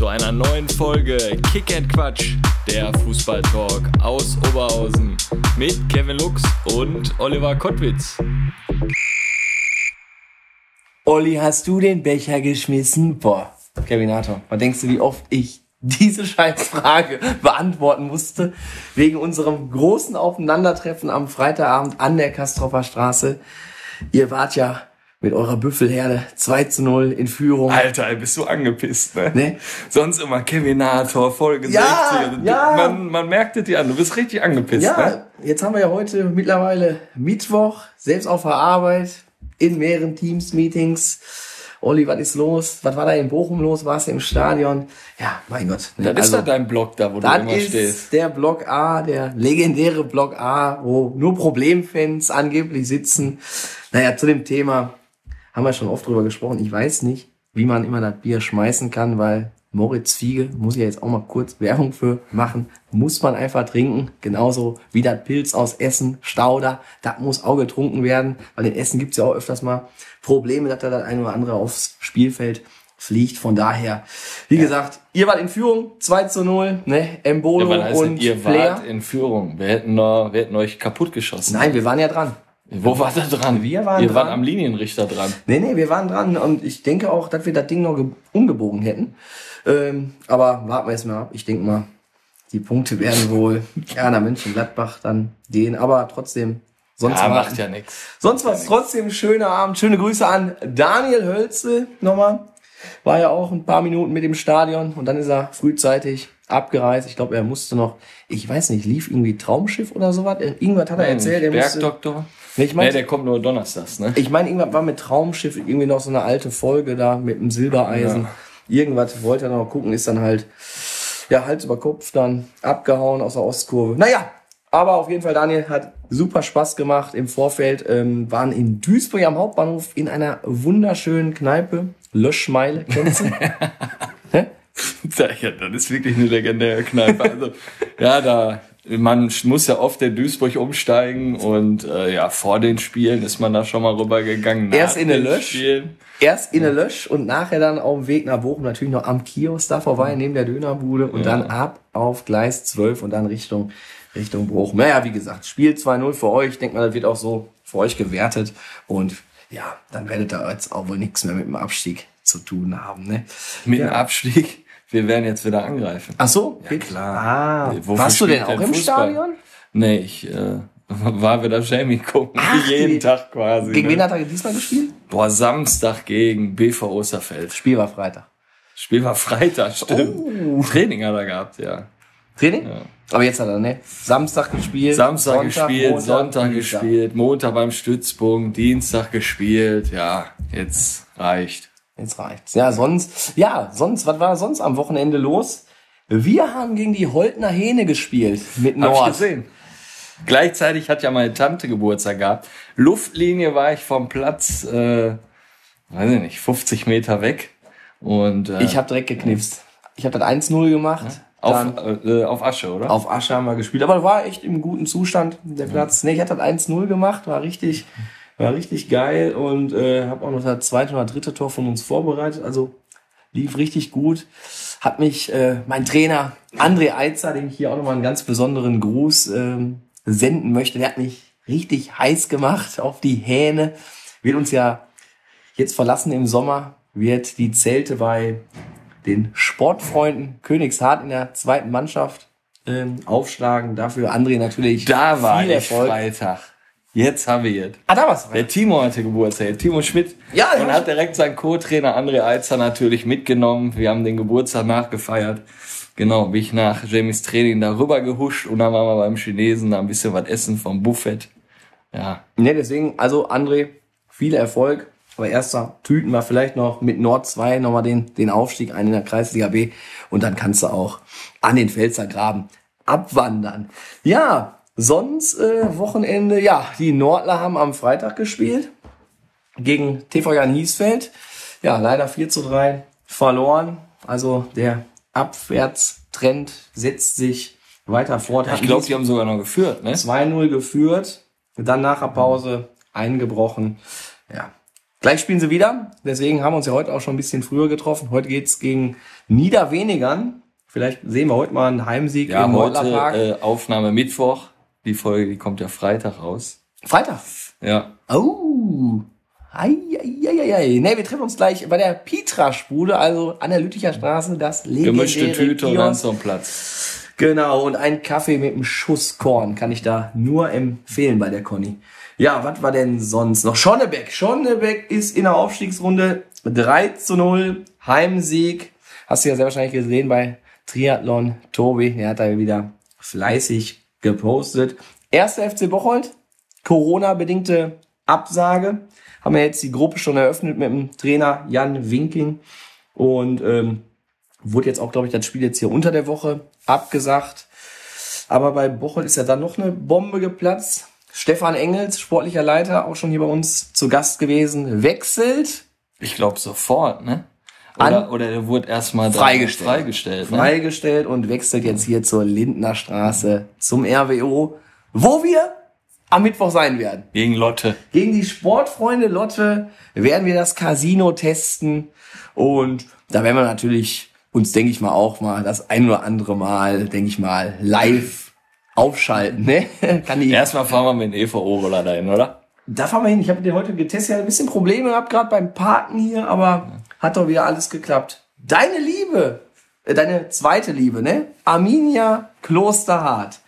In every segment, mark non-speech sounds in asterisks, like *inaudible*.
Zu einer neuen Folge Kick and Quatsch, der Fußballtalk aus Oberhausen mit Kevin Lux und Oliver Kottwitz. Olli, hast du den Becher geschmissen? Boah, Kevinator, was denkst du, wie oft ich diese Scheißfrage beantworten musste, wegen unserem großen Aufeinandertreffen am Freitagabend an der Kastropper Straße. Ihr wart ja mit eurer Büffelherde 2 zu 0 in Führung. Alter, bist du angepisst, ne? Ne? Sonst immer Kevinator, Folge Ja, 60. und ja. Man, man merkt es dir an, du bist richtig angepisst, Ja, ne? jetzt haben wir ja heute mittlerweile Mittwoch, selbst auf der Arbeit, in mehreren Teams-Meetings. Olli, was ist los? Was war da in Bochum los? Warst du im Stadion? Ja, mein Gott. Das ist doch dein Blog da, wo du Das immer ist stehst. der Block A, der legendäre Block A, wo nur Problemfans angeblich sitzen. Naja, zu dem Thema haben wir schon oft drüber gesprochen. Ich weiß nicht, wie man immer das Bier schmeißen kann, weil Moritz Fiege, muss ich ja jetzt auch mal kurz Werbung für machen, muss man einfach trinken. Genauso wie das Pilz aus Essen, Stauder, das muss auch getrunken werden, weil in Essen gibt's ja auch öfters mal Probleme, dass da das eine oder andere aufs Spielfeld fliegt. Von daher, wie gesagt, ihr wart in Führung, 2 zu 0, ne, Embolo Ja, und ihr Flair. wart in Führung. Wir hätten, wir hätten euch kaputt geschossen. Nein, wir waren ja dran. Wo war da dran? Wir waren wart dran. am Linienrichter dran. Nee, nee, wir waren dran und ich denke auch, dass wir das Ding noch ge- umgebogen hätten. Ähm, aber warten wir erst mal ab. Ich denke mal, die Punkte werden wohl *laughs* Erna Mönchengladbach dann gehen, aber trotzdem, sonst Ja, macht ja nichts. Sonst war es trotzdem ein schöner Abend. Schöne Grüße an Daniel Hölze nochmal. War ja auch ein paar Minuten mit im Stadion und dann ist er frühzeitig abgereist. Ich glaube, er musste noch, ich weiß nicht, lief irgendwie Traumschiff oder sowas. Irgendwas hat er erzählt. Er musste, Bergdoktor? Nee, ich Nee, mein- der kommt nur donnerstags, ne? ich meine, irgendwas war mit Traumschiff irgendwie noch so eine alte Folge da mit dem Silbereisen. Irgendwas wollte er noch gucken, ist dann halt, ja, Hals über Kopf dann abgehauen aus der Ostkurve. Naja, aber auf jeden Fall, Daniel hat super Spaß gemacht im Vorfeld. Ähm, waren in Duisburg am Hauptbahnhof in einer wunderschönen Kneipe. Löschmeile, kennst *laughs* du? Ja, das ist wirklich eine legendäre Kneipe. Also, ja, da, man muss ja oft in Duisburg umsteigen und äh, ja, vor den Spielen ist man da schon mal rübergegangen. Erst in der Lösch? Spielen. Erst in der Lösch und nachher dann auf dem Weg nach Bochum natürlich noch am Kiosk da vorbei, neben der Dönerbude und dann ab auf Gleis 12 und dann Richtung, Richtung Bochum. Naja, wie gesagt, Spiel 2-0 für euch. Ich denke mal, das wird auch so für euch gewertet und ja, dann werdet ihr jetzt auch wohl nichts mehr mit dem Abstieg zu tun haben, ne? Mit Ja. dem Abstieg. Wir werden jetzt wieder angreifen. Ach so? Ja, klar. Ah, Wofür warst du denn auch im? Stadion? Nee, ich äh, *laughs* war wieder Jamie gucken. Ach, *laughs* jeden Tag quasi. Gegen ne? wen hat er diesmal gespielt? Boah, Samstag gegen BV Osterfeld. Spiel war Freitag. Spiel war Freitag, stimmt. Oh. Training hat er gehabt, ja. Training? Aber jetzt hat er, ne? Samstag gespielt. Samstag Sonntag, gespielt, Montag, Sonntag Dienstag. gespielt, Montag beim Stützpunkt, Dienstag gespielt. Ja, jetzt reicht. Jetzt reicht's. Ja, sonst, ja, sonst, was war sonst am Wochenende los? Wir haben gegen die Holtner Hähne gespielt mit Hab ich Nord. gesehen. Gleichzeitig hat ja meine Tante Geburtstag gehabt. Luftlinie war ich vom Platz, äh, weiß ich nicht, 50 Meter weg. Und äh, Ich habe direkt geknipst. Ich habe das 1-0 gemacht. auf, Dann äh, auf Asche, oder? auf Asche haben wir gespielt. Aber war echt im guten Zustand, der Platz. Nee, ich hatte das 1-0 gemacht, war richtig, war richtig geil und äh, habe auch noch das zweite oder dritte Tor von uns vorbereitet. Also lief richtig gut. Hat mich äh, mein Trainer André Eitzer, dem ich hier auch nochmal einen ganz besonderen Gruß ähm, senden möchte, der hat mich richtig heiß gemacht auf die Hähne. Wird uns ja jetzt verlassen im Sommer, wird die Zelte bei den Sportfreunden Königshardt in der zweiten Mannschaft ähm, aufschlagen. Dafür André natürlich Da war viel Erfolg. Freitag. Jetzt habe ich es. Ah, da war's. Der Timo hatte Geburtstag, Timo Schmidt. Ja, und hat direkt seinen Co-Trainer André Eitzer natürlich mitgenommen. Wir haben den Geburtstag nachgefeiert. Genau, bin ich nach Jamies Training darüber gehuscht und dann waren wir beim Chinesen da ein bisschen was essen vom Buffet. Ja, Ne, deswegen, also André, viel Erfolg. Aber erster tüten wir vielleicht noch mit Nord 2 nochmal den, den Aufstieg ein in der Kreisliga B. Und dann kannst du auch an den Pfälzer Graben abwandern. Ja, sonst äh, Wochenende, ja, die Nordler haben am Freitag gespielt gegen TV Jan Hiesfeld. Ja, leider 4 zu 3 verloren. Also der Abwärtstrend setzt sich weiter fort. Ich glaube, die haben sogar noch geführt, ne? 2-0 geführt, dann nach der Pause eingebrochen. Ja. Gleich spielen sie wieder. Deswegen haben wir uns ja heute auch schon ein bisschen früher getroffen. Heute geht's gegen Niederwenigern. Vielleicht sehen wir heute mal einen Heimsieg Ja, im heute Neutlerpark. äh, Aufnahme Mittwoch. Die Folge, die kommt ja Freitag raus. Freitag. Ja. Oh. Ei, ei, ei, ei, ei. Nee, wir treffen uns gleich bei der Pitra-Spude, also an der Lütticher Straße, das legendäre Gemischte Tüte und dann Kiosk. zum Platz. Genau, und ein Kaffee mit einem Schuss Korn kann ich da nur empfehlen bei der Conny. Ja, was war denn sonst noch? Schonnebeck. Schonnebeck ist in der Aufstiegsrunde 3 zu 0. Heimsieg. Hast du ja sehr wahrscheinlich gesehen bei Triathlon. Tobi, der hat da wieder fleißig gepostet. Erster FC Bocholt. Corona-bedingte Absage. Haben wir jetzt die Gruppe schon eröffnet mit dem Trainer Jan Winking. Und ähm, Wurde jetzt auch, glaube ich, das Spiel jetzt hier unter der Woche abgesagt. Aber bei Bocholt ist ja dann noch eine Bombe geplatzt. Stefan Engels, sportlicher Leiter, auch schon hier bei uns zu Gast gewesen, wechselt. Ich glaube sofort, ne? Oder, oder der wurde erstmal Freigestellt. freigestellt ne? Freigestellt und wechselt jetzt hier zur Lindner Straße zum RWO, wo wir am Mittwoch sein werden. Gegen Lotte. Gegen die Sportfreunde Lotte werden wir das Casino testen und da werden wir natürlich uns, denke ich mal, auch mal das ein oder andere Mal, denke ich mal, live aufschalten. Ne? *laughs* Kann die, Erstmal fahren wir mit dem EVO-Roller dahin, oder? Da fahren wir hin. Ich habe den heute getestet, ja ein bisschen Probleme gehabt, gerade beim Parken hier, aber hat doch wieder alles geklappt. Deine Liebe, äh, deine zweite Liebe, ne? Arminia Klosterhardt.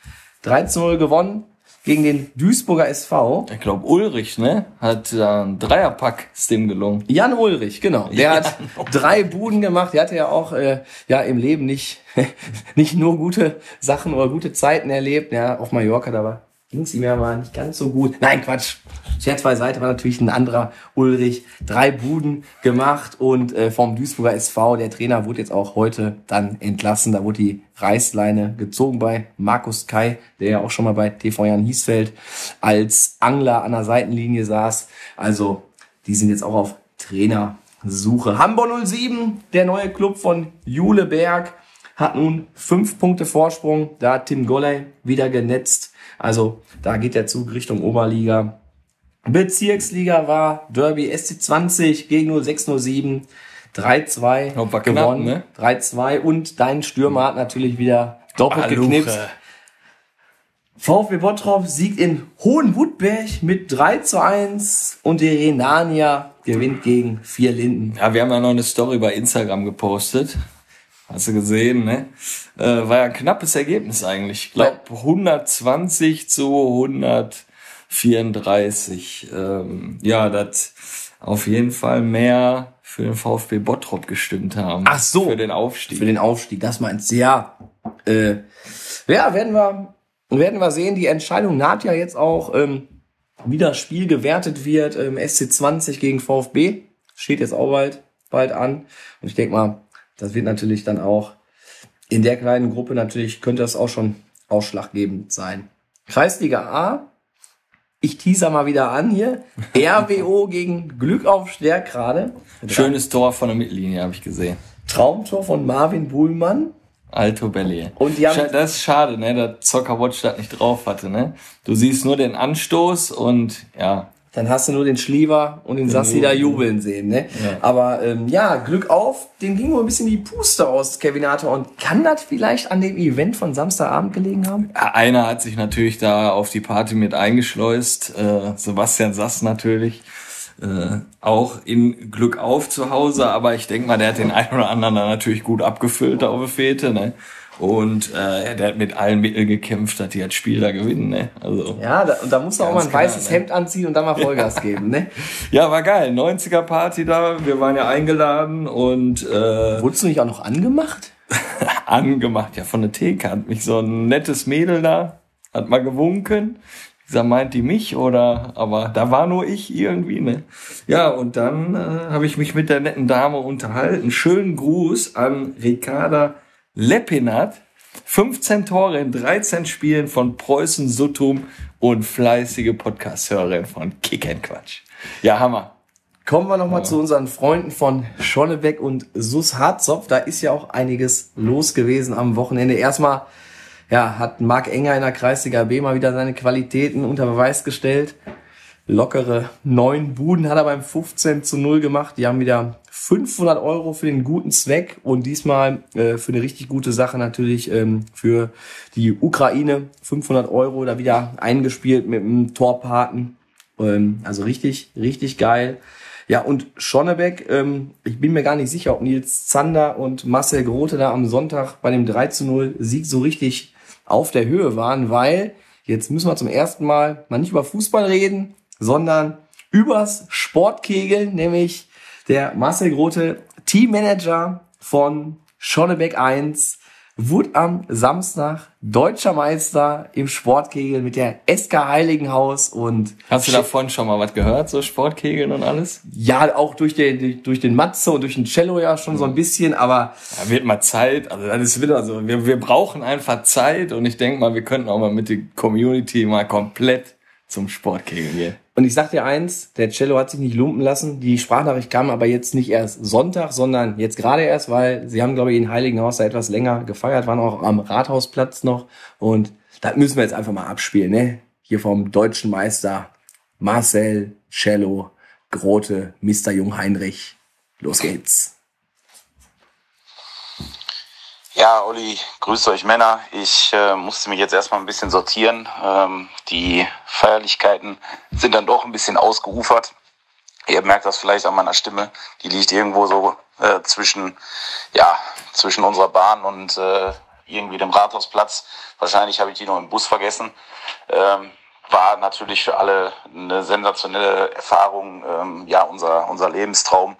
13-0 gewonnen gegen den Duisburger SV. Ich glaube, Ulrich, ne? Hat da ein Dreierpack, ist dem gelungen. Jan Ulrich, genau. Der Jan hat drei Buden gemacht. Der hatte ja auch äh, ja im Leben nicht *laughs* nicht nur gute Sachen oder gute Zeiten erlebt. Ja, auf Mallorca, da war ging's ihm ja mal nicht ganz so gut. Nein, Quatsch. Scherz beiseite war natürlich ein anderer Ulrich. Drei Buden gemacht und äh, vom Duisburger SV. Der Trainer wurde jetzt auch heute dann entlassen. Da wurde die Reißleine gezogen bei Markus Kai, der ja auch schon mal bei TV Jan Hiesfeld als Angler an der Seitenlinie saß. Also die sind jetzt auch auf Trainersuche. Hamburg 07, der neue Club von Jule Berg, hat nun fünf Punkte Vorsprung. Da hat Tim Golley wieder genetzt. Also da geht der Zug Richtung Oberliga. Bezirksliga war Derby SC20 gegen 0607. 3-2 War knapp, gewonnen. ne? 3-2 und dein Stürmer hat natürlich wieder doppelt geknipst. VfB Bottrop siegt in Hohenwudberg mit 3 zu 1 und die Renania gewinnt gegen vier Linden. Ja, wir haben ja noch eine Story bei Instagram gepostet. Hast du gesehen, ne? Äh, war ja ein knappes Ergebnis eigentlich. Ich glaube 120 zu 134. Ähm, ja, das auf jeden Fall mehr für den VfB Bottrop gestimmt haben. Ach so. Für den Aufstieg. Für den Aufstieg, das meinst du, ja. Äh, ja, werden wir, werden wir sehen. Die Entscheidung naht ja jetzt auch, ähm, wie das Spiel gewertet wird. Ähm, SC20 gegen VfB steht jetzt auch bald, bald an. Und ich denke mal, das wird natürlich dann auch in der kleinen Gruppe natürlich könnte das auch schon ausschlaggebend sein. Kreisliga A, ich teaser mal wieder an hier. *laughs* RWO gegen Glück auf Stärk gerade. Schönes Tor von der Mittellinie, habe ich gesehen. Traumtor von Marvin Buhlmann. Alto Belli. Und die haben- das ist schade, ne, dass Zockerwatch das nicht drauf hatte, ne? Du siehst nur den Anstoß und ja, Dann hast du nur den Schliever und den Sassi da jubeln sehen, ne? Ja. Aber ähm, ja, Glück auf, dem ging wohl ein bisschen die Puste aus, Kevin Harter. Und kann das vielleicht an dem Event von Samstagabend gelegen haben? Einer hat sich natürlich da auf die Party mit eingeschleust, äh, Sebastian Sass natürlich, äh, auch in Glück auf zu Hause, aber ich denke mal, der hat den einen oder anderen da natürlich gut abgefüllt da auf der Fete, ne? Und äh, der hat mit allen Mitteln gekämpft, dass die das Spiel da gewinnen, ne? Also Ja, da, und da musst du auch mal ein weißes ne? Hemd anziehen und dann mal *laughs* Vollgas geben, ne? ja, war geil, 90er Party da, wir waren ja eingeladen und äh, Wurdest du nicht auch noch angemacht? *laughs* angemacht, ja, von der Theke hat mich so ein nettes Mädel da, hat mal gewunken. Sag, meint die mich oder, aber da war nur ich irgendwie, ne? Ja, und dann äh, habe ich mich mit der netten Dame unterhalten. Schönen Gruß an Ricarda Lepinat. 15 Tore in 13 Spielen von Preußen Suttum und fleißige Podcast-Hörerin von Kick and Quatsch. Ja, Hammer. Kommen wir nochmal ja. zu unseren Freunden von Schonnebeck und Sus Harzopf. Da ist ja auch einiges los gewesen am Wochenende. Erstmal ja, hat Marc Enger in der Kreisliga B mal wieder seine Qualitäten unter Beweis gestellt. Lockere neun Buden hat er beim 15 zu 0 gemacht. Die haben wieder 500 Euro für den guten Zweck und diesmal äh, für eine richtig gute Sache natürlich ähm, für die Ukraine 500 Euro da wieder eingespielt mit einem Torpaten. Ähm, also richtig, richtig geil. Ja, und Schonnebeck, ähm, ich bin mir gar nicht sicher, ob Nils Zander und Marcel Grote da am Sonntag bei dem 3 zu 0 Sieg so richtig auf der Höhe waren, weil jetzt müssen wir zum ersten Mal mal nicht über Fußball reden, sondern übers Sportkegeln, nämlich der Marcel Grote, Teammanager von Schonnebeck 1, wurde am Samstag deutscher Meister im Sportkegeln mit der SK Heiligenhaus und Hast du davon schon mal was gehört, so Sportkegeln und alles? Ja, auch durch den durch den Matze und durch den Cello ja schon so ein bisschen, aber ja, wird mal Zeit, also das ist wieder so, wir, wir brauchen einfach Zeit und ich denke mal, wir könnten auch mal mit der Community mal komplett zum Sportkegeln gehen. Und ich sag dir eins, der Cello hat sich nicht lumpen lassen. Die Sprachnachricht kam aber jetzt nicht erst Sonntag, sondern jetzt gerade erst, weil sie haben, glaube ich, in Heiligenhaus da etwas länger gefeiert, waren auch am Rathausplatz noch. Und da müssen wir jetzt einfach mal abspielen, ne? Hier vom deutschen Meister Marcel Cello Grote, Mr. Jungheinrich. Los geht's. Ja, Olli, grüßt euch Männer. Ich äh, musste mich jetzt erstmal ein bisschen sortieren. Ähm, die Feierlichkeiten sind dann doch ein bisschen ausgeufert. Ihr merkt das vielleicht an meiner Stimme. Die liegt irgendwo so äh, zwischen, ja, zwischen unserer Bahn und äh, irgendwie dem Rathausplatz. Wahrscheinlich habe ich die noch im Bus vergessen. Ähm, war natürlich für alle eine sensationelle Erfahrung. Ähm, ja, unser, unser Lebenstraum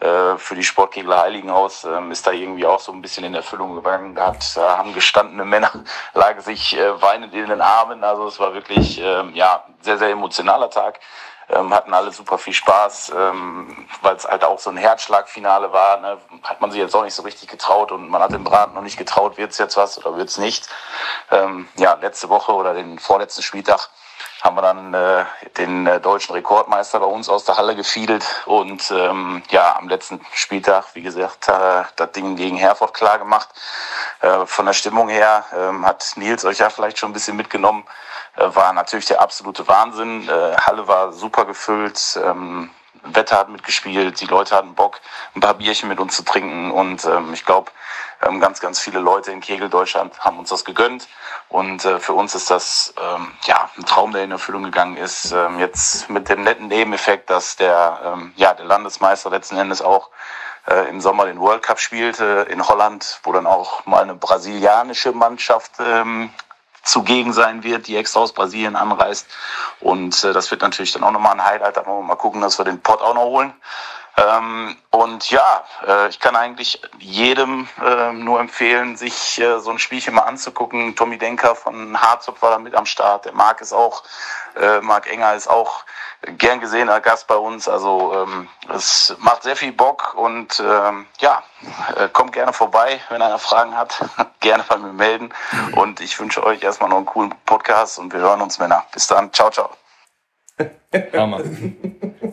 äh, für die Sportkegler Heiligenhaus ähm, ist da irgendwie auch so ein bisschen in Erfüllung gegangen. Da hat, äh, haben gestandene Männer, *laughs* lagen sich äh, weinend in den Armen. Also es war wirklich ähm, ja sehr, sehr emotionaler Tag. Ähm, hatten alle super viel Spaß, ähm, weil es halt auch so ein Herzschlagfinale war. Ne? Hat man sich jetzt auch nicht so richtig getraut und man hat dem Braten noch nicht getraut, wird's jetzt was oder wird's nicht. Ähm, ja, letzte Woche oder den vorletzten Spieltag haben wir dann äh, den äh, deutschen Rekordmeister bei uns aus der Halle gefiedelt und ähm, ja am letzten Spieltag, wie gesagt, äh, das Ding gegen Herford klar gemacht. Äh, von der Stimmung her ähm, hat Nils euch ja vielleicht schon ein bisschen mitgenommen. Äh, war natürlich der absolute Wahnsinn. Äh, Halle war super gefüllt. Ähm, Wetter hat mitgespielt, die Leute hatten Bock, ein paar Bierchen mit uns zu trinken und ähm, ich glaube, ähm, ganz, ganz viele Leute in Kegel Deutschland haben uns das gegönnt und äh, für uns ist das ähm, ja ein Traum, der in Erfüllung gegangen ist. Ähm, jetzt mit dem netten Nebeneffekt, dass der ähm, ja der Landesmeister letzten Endes auch äh, im Sommer den World Cup spielte in Holland, wo dann auch mal eine brasilianische Mannschaft ähm, zugegen sein wird, die extra aus Brasilien anreist. Und äh, das wird natürlich dann auch nochmal ein Highlight. Da wollen wir mal gucken, dass wir den Pot auch noch holen. Ähm, und ja, äh, ich kann eigentlich jedem äh, nur empfehlen, sich äh, so ein Spielchen mal anzugucken. Tommy Denker von Harzop war da mit am Start. Der Marc ist auch, äh, Marc Enger ist auch gern gesehener Gast bei uns. Also ähm, es macht sehr viel Bock und ähm, ja, äh, kommt gerne vorbei, wenn einer Fragen hat, *laughs* gerne bei mir melden. Und ich wünsche euch erstmal noch einen coolen Podcast und wir hören uns Männer. Bis dann, ciao, ciao. Hammer.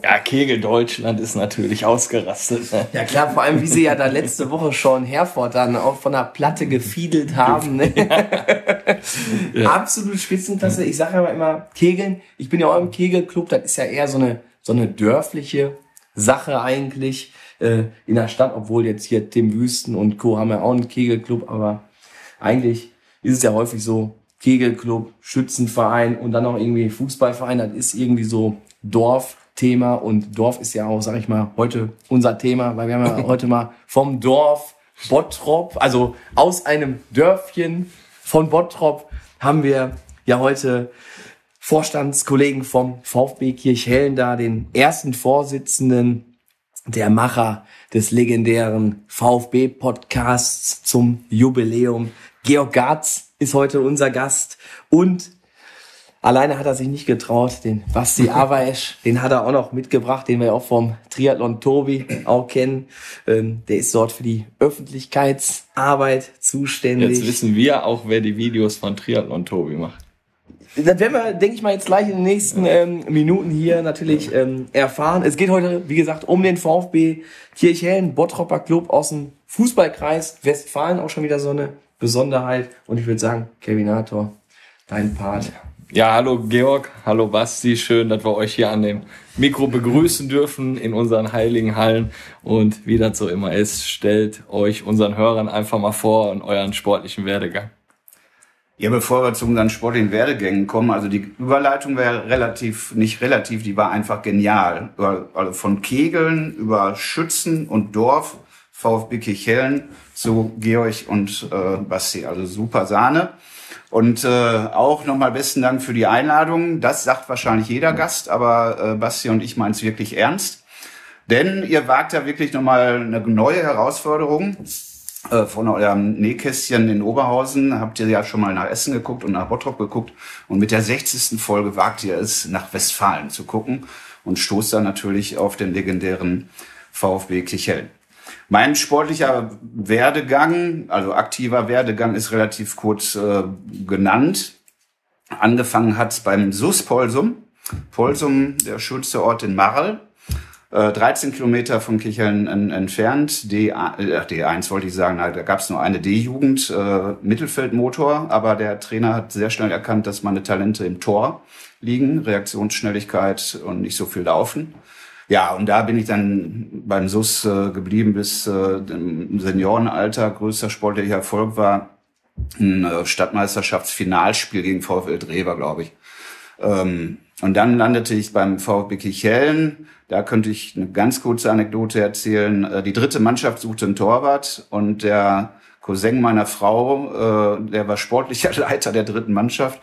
Ja, Kegel Deutschland ist natürlich ausgerastet. Ne? Ja klar, vor allem wie sie ja da letzte Woche schon Herford dann auch von der Platte gefiedelt haben. Ne? Ja. *laughs* Absolut Spitzenklasse. Ich sage aber immer, Kegeln, ich bin ja auch im Kegelclub, das ist ja eher so eine, so eine dörfliche Sache eigentlich äh, in der Stadt, obwohl jetzt hier Tim Wüsten und Co. haben ja auch einen Kegelclub, aber eigentlich ist es ja häufig so, Kegelclub, Schützenverein und dann noch irgendwie Fußballverein, das ist irgendwie so Dorfthema und Dorf ist ja auch, sag ich mal, heute unser Thema, weil wir haben ja *laughs* heute mal vom Dorf Bottrop, also aus einem Dörfchen von Bottrop haben wir ja heute Vorstandskollegen vom VfB Kirchhellen da, den ersten Vorsitzenden der Macher des legendären VfB-Podcasts zum Jubiläum. Georg Garz ist heute unser Gast und Alleine hat er sich nicht getraut. Den Basti *laughs* Avaesch, den hat er auch noch mitgebracht, den wir auch vom Triathlon Tobi auch kennen. Ähm, der ist dort für die Öffentlichkeitsarbeit zuständig. Jetzt wissen wir auch, wer die Videos von Triathlon Tobi macht. Das werden wir, denke ich mal, jetzt gleich in den nächsten ähm, Minuten hier natürlich ähm, erfahren. Es geht heute, wie gesagt, um den VfB Kirchhellen, Bottropper Club aus dem Fußballkreis Westfalen, auch schon wieder so eine Besonderheit. Und ich würde sagen, Kevinator, dein Part. Ja, hallo Georg, hallo Basti, schön, dass wir euch hier an dem Mikro begrüßen dürfen in unseren heiligen Hallen. Und wie das so immer ist, stellt euch unseren Hörern einfach mal vor und euren sportlichen Werdegang. Ja, bevor wir zu unseren sportlichen Werdegängen kommen, also die Überleitung wäre relativ, nicht relativ, die war einfach genial. Also von Kegeln über Schützen und Dorf, VfB Kirchhellen zu Georg und äh, Basti, also super Sahne. Und äh, auch nochmal besten Dank für die Einladung. Das sagt wahrscheinlich jeder Gast, aber äh, Basti und ich meinen es wirklich ernst. Denn ihr wagt ja wirklich nochmal eine neue Herausforderung. Äh, von eurem Nähkästchen in Oberhausen habt ihr ja schon mal nach Essen geguckt und nach Bottrop geguckt. Und mit der 60. Folge wagt ihr es, nach Westfalen zu gucken und stoßt dann natürlich auf den legendären VfB Kichellen. Mein sportlicher Werdegang, also aktiver Werdegang, ist relativ kurz äh, genannt. Angefangen hat beim SUS Polsum. Polsum, der schönste Ort in Marl. 13 äh, Kilometer von Kichellen entfernt. D, äh, D1 wollte ich sagen, da gab es nur eine D-Jugend, äh, Mittelfeldmotor, aber der Trainer hat sehr schnell erkannt, dass meine Talente im Tor liegen, Reaktionsschnelligkeit und nicht so viel laufen. Ja, und da bin ich dann beim SUS äh, geblieben bis äh, im Seniorenalter. Größter sportlicher Erfolg war ein äh, Stadtmeisterschaftsfinalspiel gegen VfL Drewer, glaube ich. Ähm, und dann landete ich beim VfB Kichellen. Da könnte ich eine ganz kurze Anekdote erzählen. Äh, die dritte Mannschaft suchte einen Torwart und der Cousin meiner Frau, äh, der war sportlicher *laughs* Leiter der dritten Mannschaft.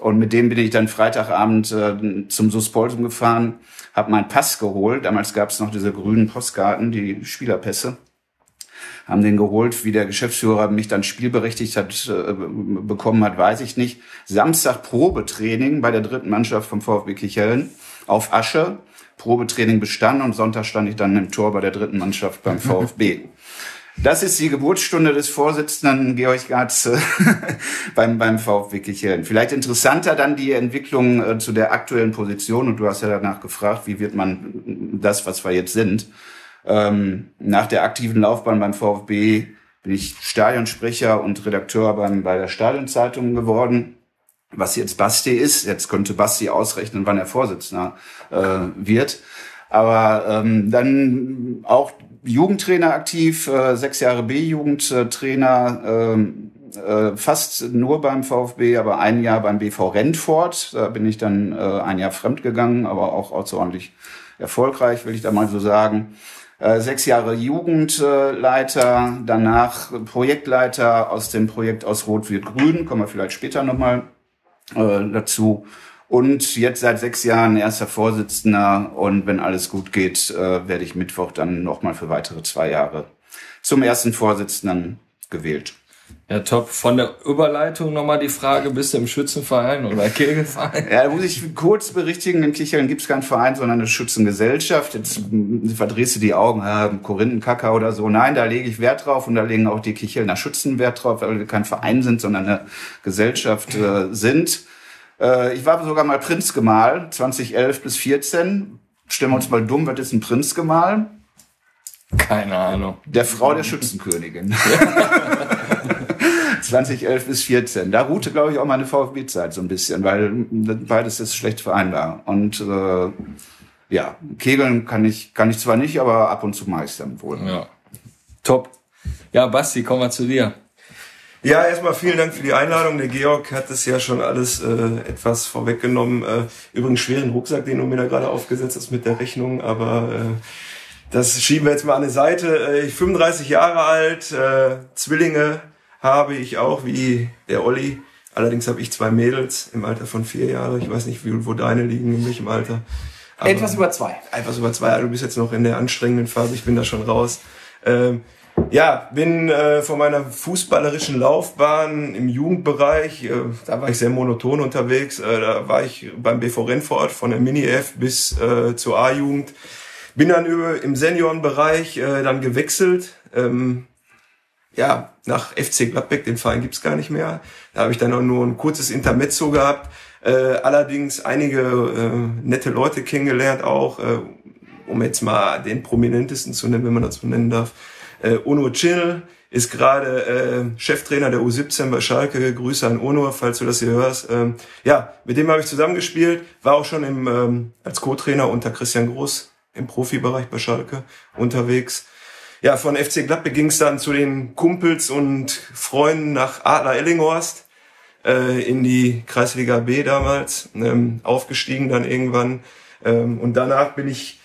Und mit dem bin ich dann Freitagabend äh, zum Suspolsum gefahren habe meinen Pass geholt. Damals gab es noch diese grünen Postkarten, die Spielerpässe. Haben den geholt, wie der Geschäftsführer mich dann spielberechtigt hat, äh, bekommen hat, weiß ich nicht. Samstag Probetraining bei der dritten Mannschaft vom VfB Kichellen auf Asche. Probetraining bestanden und Sonntag stand ich dann im Tor bei der dritten Mannschaft beim *laughs* VfB. Das ist die Geburtsstunde des Vorsitzenden Georg Gatz äh, *laughs* beim, beim VfB Kichellen. Vielleicht interessanter dann die Entwicklung äh, zu der aktuellen Position. Und du hast ja danach gefragt, wie wird man das, was wir jetzt sind. Ähm, nach der aktiven Laufbahn beim VfB bin ich Stadionsprecher und Redakteur beim, bei der Stadionzeitung geworden. Was jetzt Basti ist, jetzt könnte Basti ausrechnen, wann er Vorsitzender äh, wird. Aber ähm, dann auch Jugendtrainer aktiv, äh, sechs Jahre B-Jugendtrainer, ähm, äh, fast nur beim VfB, aber ein Jahr beim BV Rentfort. Da bin ich dann äh, ein Jahr fremd gegangen, aber auch außerordentlich erfolgreich, will ich da mal so sagen. Äh, sechs Jahre Jugendleiter, danach Projektleiter aus dem Projekt aus Rot-Wird-Grün, kommen wir vielleicht später nochmal äh, dazu. Und jetzt seit sechs Jahren erster Vorsitzender. Und wenn alles gut geht, äh, werde ich Mittwoch dann nochmal für weitere zwei Jahre zum ersten Vorsitzenden gewählt. Ja, top. Von der Überleitung nochmal die Frage, bist du im Schützenverein oder Kegelverein? Ja, da muss ich kurz berichtigen, in Kichellen gibt es keinen Verein, sondern eine Schützengesellschaft. Jetzt verdrehst du die Augen, ja, Korinthenkacker oder so. Nein, da lege ich Wert drauf und da legen auch die Kichelner Schützen Wert drauf, weil wir kein Verein sind, sondern eine Gesellschaft äh, sind. Äh, ich war sogar mal Prinzgemahl, 2011 bis 14. Stellen wir uns mal dumm, was ist ein Prinzgemahl? Keine Ahnung. Der Frau der Schützenkönigin. *laughs* 2011 bis 14. Da ruhte, glaube ich, auch meine VfB-Zeit so ein bisschen, weil beides ist schlecht vereinbar. Und äh, ja, Kegeln kann ich, kann ich zwar nicht, aber ab und zu dann wohl. Ja. Top. Ja, Basti, kommen wir zu dir. Ja, erstmal vielen Dank für die Einladung. Der Georg hat es ja schon alles äh, etwas vorweggenommen. Äh, übrigens schweren Rucksack, den du mir da gerade aufgesetzt hast mit der Rechnung, aber äh, das schieben wir jetzt mal an die Seite. Äh, ich 35 Jahre alt, äh, Zwillinge habe ich auch, wie der Olli. Allerdings habe ich zwei Mädels im Alter von vier Jahren. Ich weiß nicht, wie, wo deine liegen, in welchem Alter. Aber etwas über zwei. Etwas über zwei. Du bist jetzt noch in der anstrengenden Phase. Ich bin da schon raus. Ähm, Ja, bin äh, von meiner fußballerischen Laufbahn im Jugendbereich, äh, da war ich sehr monoton unterwegs. Äh, da war ich beim BV Rennfort von der Mini-F bis äh, zur A-Jugend. Bin dann über, im Seniorenbereich äh, dann gewechselt. Ähm, ja, nach FC Gladbeck, den Verein gibt's gar nicht mehr. Da habe ich dann auch nur ein kurzes Intermezzo gehabt. Äh, allerdings einige äh, nette Leute kennengelernt auch, äh, um jetzt mal den prominentesten zu nennen, wenn man das so nennen darf. Äh, Ono Chill ist gerade äh, Cheftrainer der U17 bei Schalke. Grüße an Ono, falls du das hier hörst. Ähm, ja, mit dem habe ich zusammengespielt, war auch schon im, ähm, als Co-Trainer unter Christian Groß im Profibereich bei Schalke unterwegs. Ja, von FC Gladbeck ging es dann zu den Kumpels und Freunden nach Adler Ellinghorst äh, in die Kreisliga B damals, ähm, aufgestiegen dann irgendwann. Ähm, und danach bin ich